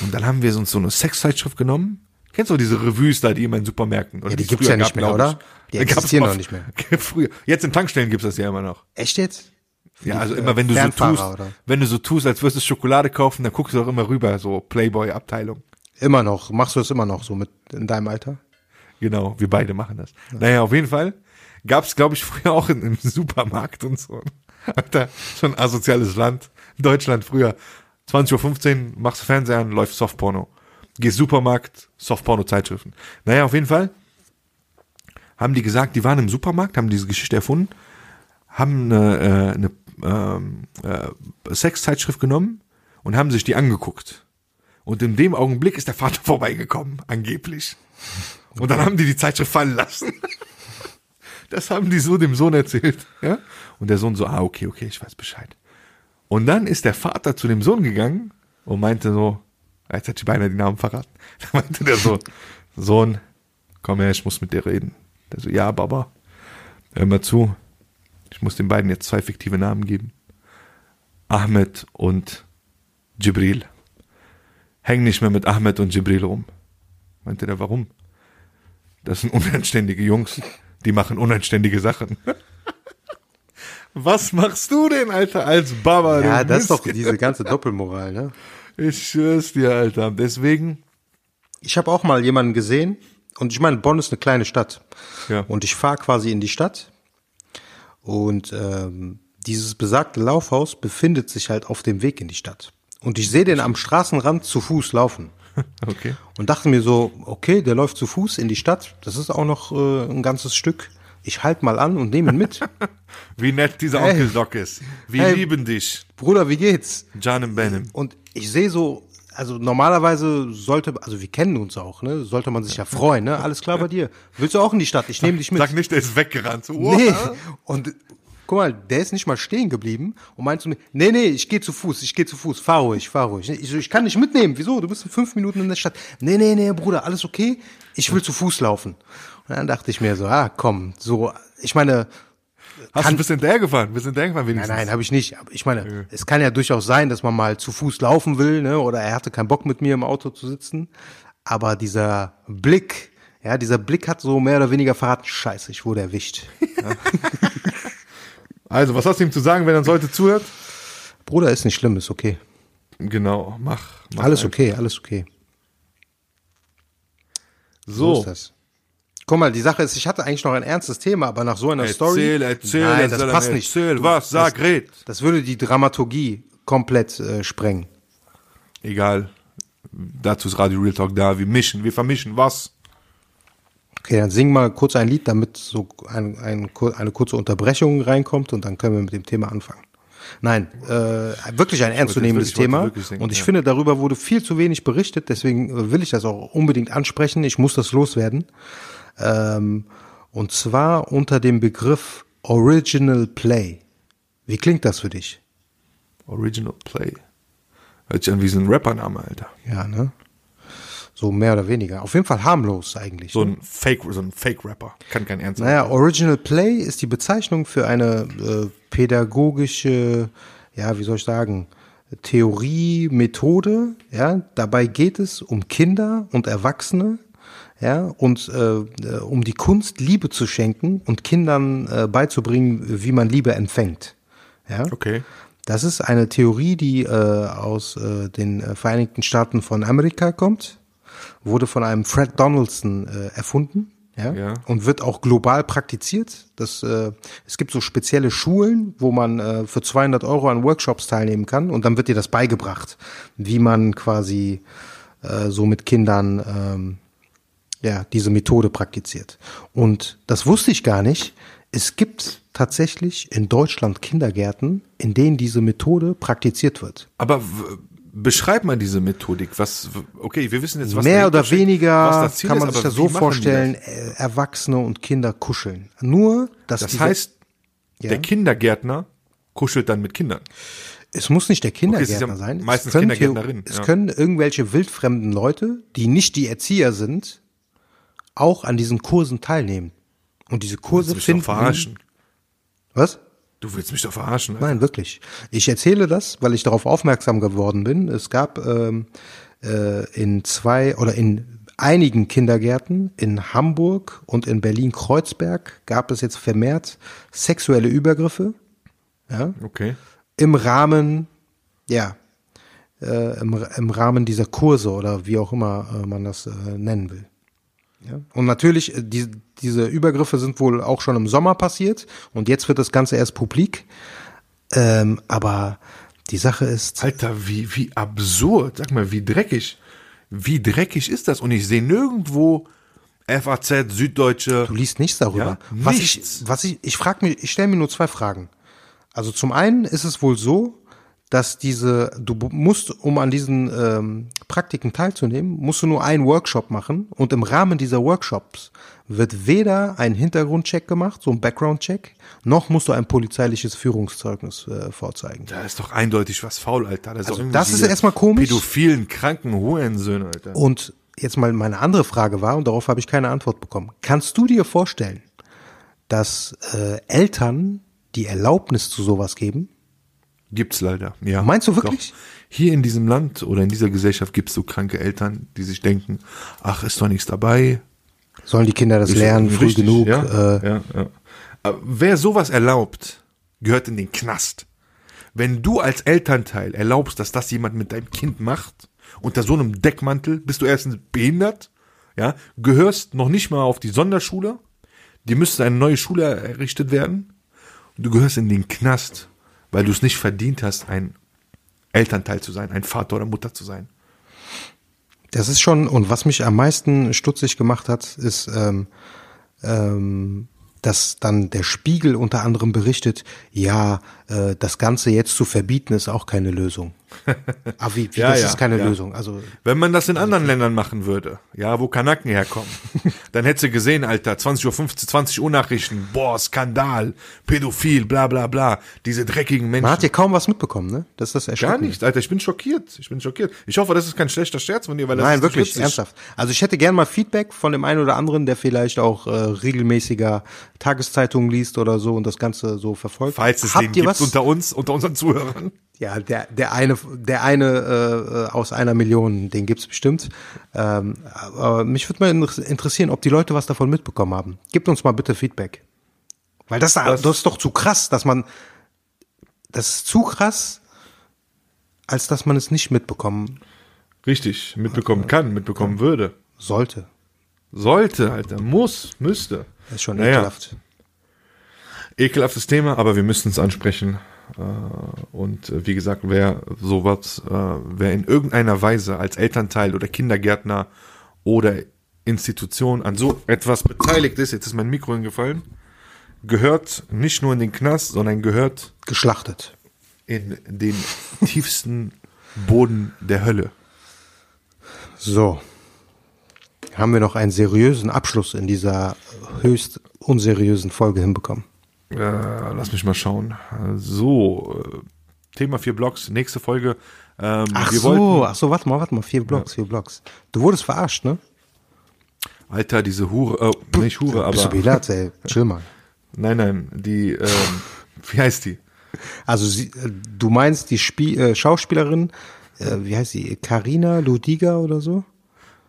und dann haben wir uns so eine Sexzeitschrift genommen. Kennst du diese Revues da, die immer in Supermärkten? Oder Ja, die es gibt's früher ja nicht mehr, oder? Die existieren doch nicht mehr. Früher. Jetzt in Tankstellen gibt's das ja immer noch. Echt jetzt? Ja, die, also äh, immer wenn du so tust, oder? wenn du so tust, als würdest du Schokolade kaufen, dann guckst du auch immer rüber, so Playboy-Abteilung. Immer noch. Machst du es immer noch so mit in deinem Alter? Genau, wir beide machen das. Naja, auf jeden Fall gab's, glaube ich, früher auch in, im Supermarkt und so. Alter, schon ein asoziales Land. Deutschland früher. 20.15 Uhr, machst du Fernseher an, läuft Softporno. Gehst Supermarkt, Softporno-Zeitschriften. Naja, auf jeden Fall haben die gesagt, die waren im Supermarkt, haben diese Geschichte erfunden, haben eine, äh, eine ähm, äh, Sexzeitschrift genommen und haben sich die angeguckt. Und in dem Augenblick ist der Vater vorbeigekommen, angeblich. Und dann haben die die Zeitschrift fallen lassen. Das haben die so dem Sohn erzählt. Ja? Und der Sohn so, ah, okay, okay, ich weiß Bescheid. Und dann ist der Vater zu dem Sohn gegangen und meinte so, jetzt hat ich beinahe die Namen verraten. Da meinte der so, Sohn, komm her, ich muss mit dir reden. Der so, ja, Baba, hör mal zu. Ich muss den beiden jetzt zwei fiktive Namen geben. Ahmed und Jibril. Häng nicht mehr mit Ahmed und Jibril rum. Meinte der, warum? Das sind unanständige Jungs. Die machen unanständige Sachen. Was machst du denn, Alter, als Baba? Ja, das ist doch diese ganze Doppelmoral, ne? Ich schwör's dir, Alter. Deswegen, Ich habe auch mal jemanden gesehen und ich meine, Bonn ist eine kleine Stadt. Ja. Und ich fahre quasi in die Stadt und ähm, dieses besagte Laufhaus befindet sich halt auf dem Weg in die Stadt. Und ich sehe den am Straßenrand zu Fuß laufen. okay. Und dachte mir so, okay, der läuft zu Fuß in die Stadt. Das ist auch noch äh, ein ganzes Stück. Ich halt mal an und nehme ihn mit. Wie nett dieser Hey. Onkel Doc ist. Wir Hey. lieben dich. Bruder, wie geht's? John und Benim. Und ich sehe so, also normalerweise sollte, also wir kennen uns auch, ne? Sollte man sich ja freuen, ne? Alles klar bei dir. Willst du auch in die Stadt? Ich nehme dich mit. Sag nicht, der ist weggerannt. So. Nee. Und guck mal, der ist nicht mal stehen geblieben und meint zu mir, nee, nee, ich gehe zu Fuß, ich gehe zu Fuß, fahr ruhig, fahr ruhig. Ich, so, ich kann nicht mitnehmen. Wieso? Du bist in fünf Minuten in der Stadt. Nee, nee, nee, Bruder, alles okay? Ich will zu Fuß laufen. Und dann dachte ich mir so, ah, komm, so, ich meine, Hast du ein bisschen der gefahren? Du der gefahren Nein, wenigstens? nein, habe ich nicht. Ich meine, es kann ja durchaus sein, dass man mal zu Fuß laufen will, ne? Oder er hatte keinen Bock mit mir im Auto zu sitzen. Aber dieser Blick, ja, dieser Blick hat so mehr oder weniger verraten, scheiße, ich wurde erwischt. Also, was hast du ihm zu sagen, wenn er uns heute zuhört? Bruder, ist nicht schlimm, ist okay. Genau, mach. mach Alles einfach. okay, alles okay. So So, ist das. Guck mal, die Sache ist, ich hatte eigentlich noch ein ernstes Thema, aber nach so einer Story. erzähl, erzähl, Nein, erzähl, das passt nicht. erzähl, was, sag, das, red. Das würde die Dramaturgie komplett äh, sprengen. Egal. Dazu ist Radio Real Talk da. Wir mischen, wir vermischen was. Okay, dann sing mal kurz ein Lied, damit so ein, ein, eine kurze Unterbrechung reinkommt und dann können wir mit dem Thema anfangen. Nein, äh, wirklich ein ernstzunehmendes Thema. singen, und ich ja. finde, darüber wurde viel zu wenig berichtet, deswegen äh, will ich das auch unbedingt ansprechen. Ich muss das loswerden. Ähm, und zwar unter dem Begriff Original Play. Wie klingt das für dich? Original Play. Hört sich an wie so ein Rappername, Alter. Ja, ne? So mehr oder weniger. Auf jeden Fall harmlos eigentlich. So ne? ein Fake, so ein Fake-Rapper. Kann kein Ernst sein. Naja, Original Play ist die Bezeichnung für eine äh, pädagogische, ja, wie soll ich sagen, Theorie, Methode. Ja, dabei geht es um Kinder und Erwachsene. Ja, und äh, um die Kunst, Liebe zu schenken und Kindern äh, beizubringen, wie man Liebe empfängt. Ja. Okay. Das ist eine Theorie, die äh, aus äh, den Vereinigten Staaten von Amerika kommt, wurde von einem Fred Donaldson äh, erfunden. Ja, Ja. und wird auch global praktiziert. Das, äh, es gibt so spezielle Schulen, wo man äh, für 200 Euro an Workshops teilnehmen kann und dann wird dir das beigebracht, wie man quasi äh, so mit Kindern ähm, ja, diese Methode praktiziert. Und das wusste ich gar nicht. Es gibt tatsächlich in Deutschland Kindergärten, in denen diese Methode praktiziert wird. Aber beschreib mal diese Methodik. Was, okay, wir wissen jetzt, was Mehr oder steckt, weniger was kann man ist, sich das so vorstellen, äh, Erwachsene und Kinder kuscheln. Nur, dass Das, heißt, Ja. der Kindergärtner kuschelt dann mit Kindern. Es muss nicht der Kindergärtner sein. meistens es können, Kindergärtnerin, Es ja. können irgendwelche wildfremden Leute, die nicht die Erzieher sind, auch an diesen Kursen teilnehmen. Und diese Kurse finden. verarschen? Was? Du willst mich doch verarschen. Alter. Nein, wirklich. Ich erzähle das, weil ich darauf aufmerksam geworden bin. Es gab ähm, äh, in zwei oder in einigen Kindergärten in Hamburg und in Berlin-Kreuzberg gab es jetzt vermehrt sexuelle Übergriffe. Ja, Okay. im Rahmen, ja, äh, im, im Rahmen dieser Kurse oder wie auch immer äh, man das äh, nennen will. Ja? Und natürlich, äh, die, diese Übergriffe sind wohl auch schon im Sommer passiert und jetzt wird das Ganze erst publik. Ähm, aber die Sache ist, Alter, wie, wie absurd. Sag mal, wie dreckig. Wie dreckig ist das? Und ich sehe nirgendwo FAZ, Süddeutsche. du liest nichts darüber. Ja, was nichts. ich, was ich, ich frage mich, ich stelle mir nur zwei Fragen. Also zum einen ist es wohl so, dass diese, du musst, um an diesen ähm, Praktiken teilzunehmen, musst du nur einen Workshop machen und im Rahmen dieser Workshops wird weder ein Hintergrundcheck gemacht, so ein Background-Check, noch musst du ein polizeiliches Führungszeugnis äh, vorzeigen. Da ist doch eindeutig was faul, Alter. Das, ist, doch irgendwie Also das ist erstmal komisch. Pädophilen, kranken Hurensöhne, Alter. Und jetzt mal meine andere Frage war, und darauf habe ich keine Antwort bekommen. Kannst du dir vorstellen, dass äh, Eltern die Erlaubnis zu sowas geben? Gibt's leider, ja. Meinst du wirklich? Doch. Hier in diesem Land oder in dieser Gesellschaft gibt's so kranke Eltern, die sich denken, ach, ist doch nichts dabei. Sollen die Kinder das Ist lernen, früh richtig, genug? Ja, Äh, ja, ja. Wer sowas erlaubt, gehört in den Knast. Wenn du als Elternteil erlaubst, dass das jemand mit deinem Kind macht, unter so einem Deckmantel, bist du erstens behindert, ja, gehörst noch nicht mal auf die Sonderschule, dir müsste eine neue Schule errichtet werden, und du gehörst in den Knast, weil du es nicht verdient hast, ein Elternteil zu sein, ein Vater oder Mutter zu sein. Das ist schon, und was mich am meisten stutzig gemacht hat, ist, ähm, ähm, dass dann der Spiegel unter anderem berichtet, ja, äh, das Ganze jetzt zu verbieten ist auch keine Lösung. Ah, wie, wie Ja, das ja, ist keine ja. Lösung. Also Wenn man das in anderen Ländern machen würde, ja, wo Kanaken herkommen, dann hättest du gesehen, Alter, 20 Uhr 15, 20 Uhr Nachrichten, boah, Skandal, Pädophil, bla bla bla, diese dreckigen Menschen. Man hat ja kaum was mitbekommen, ne? Das ist das Gar Erschreckende. nicht, Alter, ich bin schockiert. Ich bin schockiert. Ich hoffe, das ist kein schlechter Scherz von dir, weil das Nein, ist wirklich, witzig. ernsthaft. Also ich hätte gern mal Feedback von dem einen oder anderen, der vielleicht auch äh, regelmäßiger Tageszeitungen liest oder so und das Ganze so verfolgt. Falls es Habt den ihr gibt was? unter uns, unter unseren Zuhörern. Ja, der, der eine, der eine äh, aus einer Million, den gibt's bestimmt. Ähm, aber mich würde mal inter- interessieren, ob die Leute was davon mitbekommen haben. Gebt uns mal bitte Feedback. Weil das, das, ist doch zu krass, dass man, das ist zu krass, als dass man es nicht mitbekommen Richtig, mitbekommen kann, mitbekommen würde. sollte. Sollte, Alter, muss, müsste. Das ist schon Naja. ekelhaft. Ekelhaftes Thema, aber wir müssen es ansprechen. Äh, Und äh, wie gesagt, wer sowas, äh, wer in irgendeiner Weise als Elternteil oder Kindergärtner oder Institution an so etwas beteiligt ist, jetzt ist mein Mikro hingefallen, gehört nicht nur in den Knast, sondern gehört Geschlachtet. in den tiefsten Boden der Hölle. So. Haben wir noch einen seriösen Abschluss in dieser höchst unseriösen Folge hinbekommen? Äh, lass mich mal schauen. So, äh, Thema vier Blogs, nächste Folge. Ähm, Ach so, wollten, ach so, warte mal, warte mal, vier Blocks, vier Blocks. Du wurdest verarscht, ne? Alter, diese Hure, äh, nicht Hure, Bist du aber, behindert, ey? Chill mal. nein, nein, die, ähm, wie heißt die? Also sie, äh, du meinst die Spie äh, Schauspielerin, äh, wie heißt sie, Karina Ludiga oder so?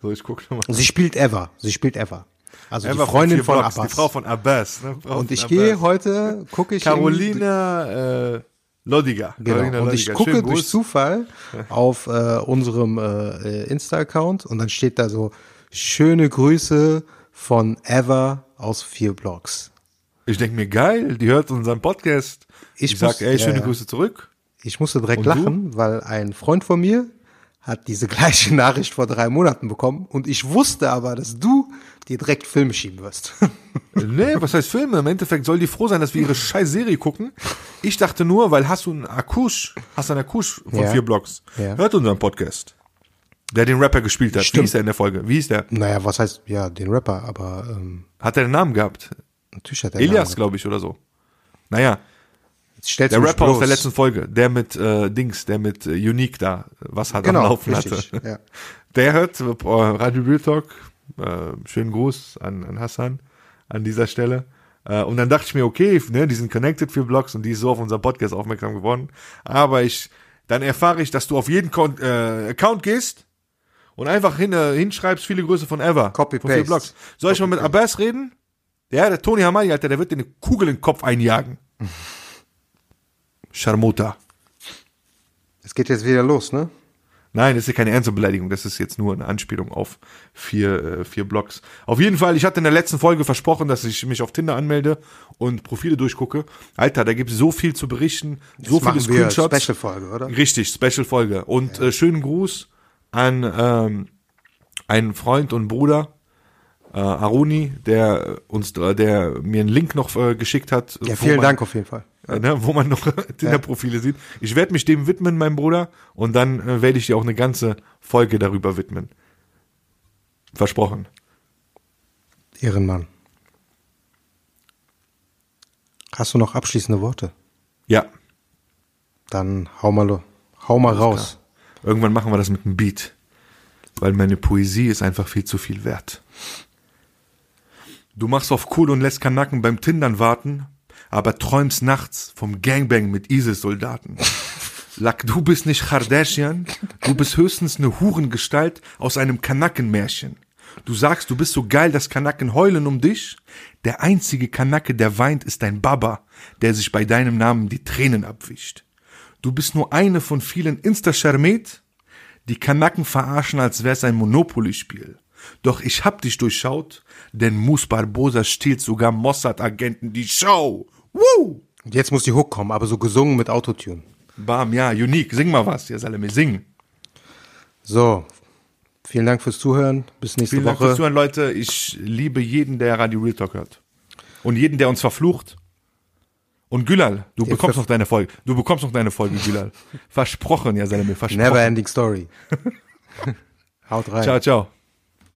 So, ich gucke nochmal. Sie spielt Eva, sie spielt Eva. Also Eva die Freundin von Blocks, Abbas. Die Frau von Abbas. Ne? Frau und von ich gehe heute, gucke ich Carolina äh, Lodiger. Carolina Genau. Und ich Lodiger. gucke Schönen durch Gruß. Zufall auf äh, unserem äh, Insta-Account und dann steht da so schöne Grüße von Eva aus vier Blocks. Ich denke mir, geil, die hört unseren Podcast. Ich Ich, sag, muss- ey, schöne ja. Grüße zurück. Ich musste direkt lachen, weil ein Freund von mir hat diese gleiche Nachricht vor drei Monaten bekommen und ich wusste aber, dass du dir direkt Filme schieben wirst. Nee, was heißt Filme? Im Endeffekt soll die froh sein, dass wir ihre scheiß Serie gucken. Ich dachte nur, weil hast du einen Akush, hast einen Akush von Ja. vier Blocks. Ja. Hört unseren Podcast. Der den Rapper gespielt hat. Stimmt. Wie ist der in der Folge? Wie ist der? naja, was heißt, ja, den Rapper, aber ähm, Hat er einen Namen gehabt? natürlich hat er Elias, Namen. glaube ich, oder so. Naja, stellst der Rapper aus der letzten Folge, der mit äh, Dings, der mit äh, Unique da, was hat Genau, am Laufen richtig, hatte. ja. Der hört äh, Radio Real Talk. Äh, schönen Gruß an, an Hassan an dieser Stelle. Äh, und dann dachte ich mir, okay, ne, die sind connected für Blogs und die ist so auf unser Podcast aufmerksam geworden. Aber ich, dann erfahre ich, dass du auf jeden Kon äh, Account gehst und einfach hin, äh, hinschreibst, viele Grüße von Ever. Copy, von paste. Blogs. Soll ich mal mit Abbas reden? Ja, der Tony Hamadi, Alter, der wird dir eine Kugel in den Kopf einjagen. Charmota. Es geht jetzt wieder los, ne? Nein, das ist ja keine ernste Beleidigung, das ist jetzt nur eine Anspielung auf vier, äh, vier Blogs. Auf jeden Fall, ich hatte in der letzten Folge versprochen, dass ich mich auf Tinder anmelde und Profile durchgucke. Alter, da gibt es so viel zu berichten, so viele Screenshots. Special-Folge, oder? Richtig, Special-Folge. Und äh, schönen Gruß an ähm, einen Freund und Bruder, äh, Aruni, der uns, der mir einen Link noch äh, geschickt hat. Ja, vielen man- Dank auf jeden Fall. äh, ne, wo man noch Tinder-Profile sieht. Ich werde mich dem widmen, mein Bruder, und dann äh, werde ich dir auch eine ganze Folge darüber widmen. Versprochen. Ehrenmann. Hast du noch abschließende Worte? Ja. Dann hau mal, hau mal raus. Irgendwann machen wir das mit einem Beat. Weil meine Poesie ist einfach viel zu viel wert. Du machst auf cool und lässt Kanaken beim Tindern warten, aber träumst nachts vom Gangbang mit ISIS-Soldaten. Lack, du bist nicht Kardashian, du bist höchstens eine Hurengestalt aus einem Kanakenmärchen. Du sagst, du bist so geil, dass Kanaken heulen um dich. Der einzige Kanake, der weint, ist dein Baba, der sich bei deinem Namen die Tränen abwischt. Du bist nur eine von vielen Insta-Charmet, die Kanaken verarschen, als wär's ein Monopoly-Spiel. Doch ich hab dich durchschaut, denn Mus Barbosa stiehlt sogar Mossad-Agenten die Show. Woo! Und jetzt muss die Hook kommen, aber so gesungen mit Autotune. Bam, ja, unique. Sing mal was, ja, Salome, sing. So, vielen Dank fürs Zuhören. Bis nächste Vielen Dank Woche. fürs Zuhören, Leute. Ich liebe jeden, der Radio Real Talk hört. Und jeden, der uns verflucht. Und Gülal, du bekommst noch deine Folge. Du bekommst noch deine Folge, Gülal. Versprochen, ja, Salome, versprochen. Never ending story. Haut rein. Ciao, ciao.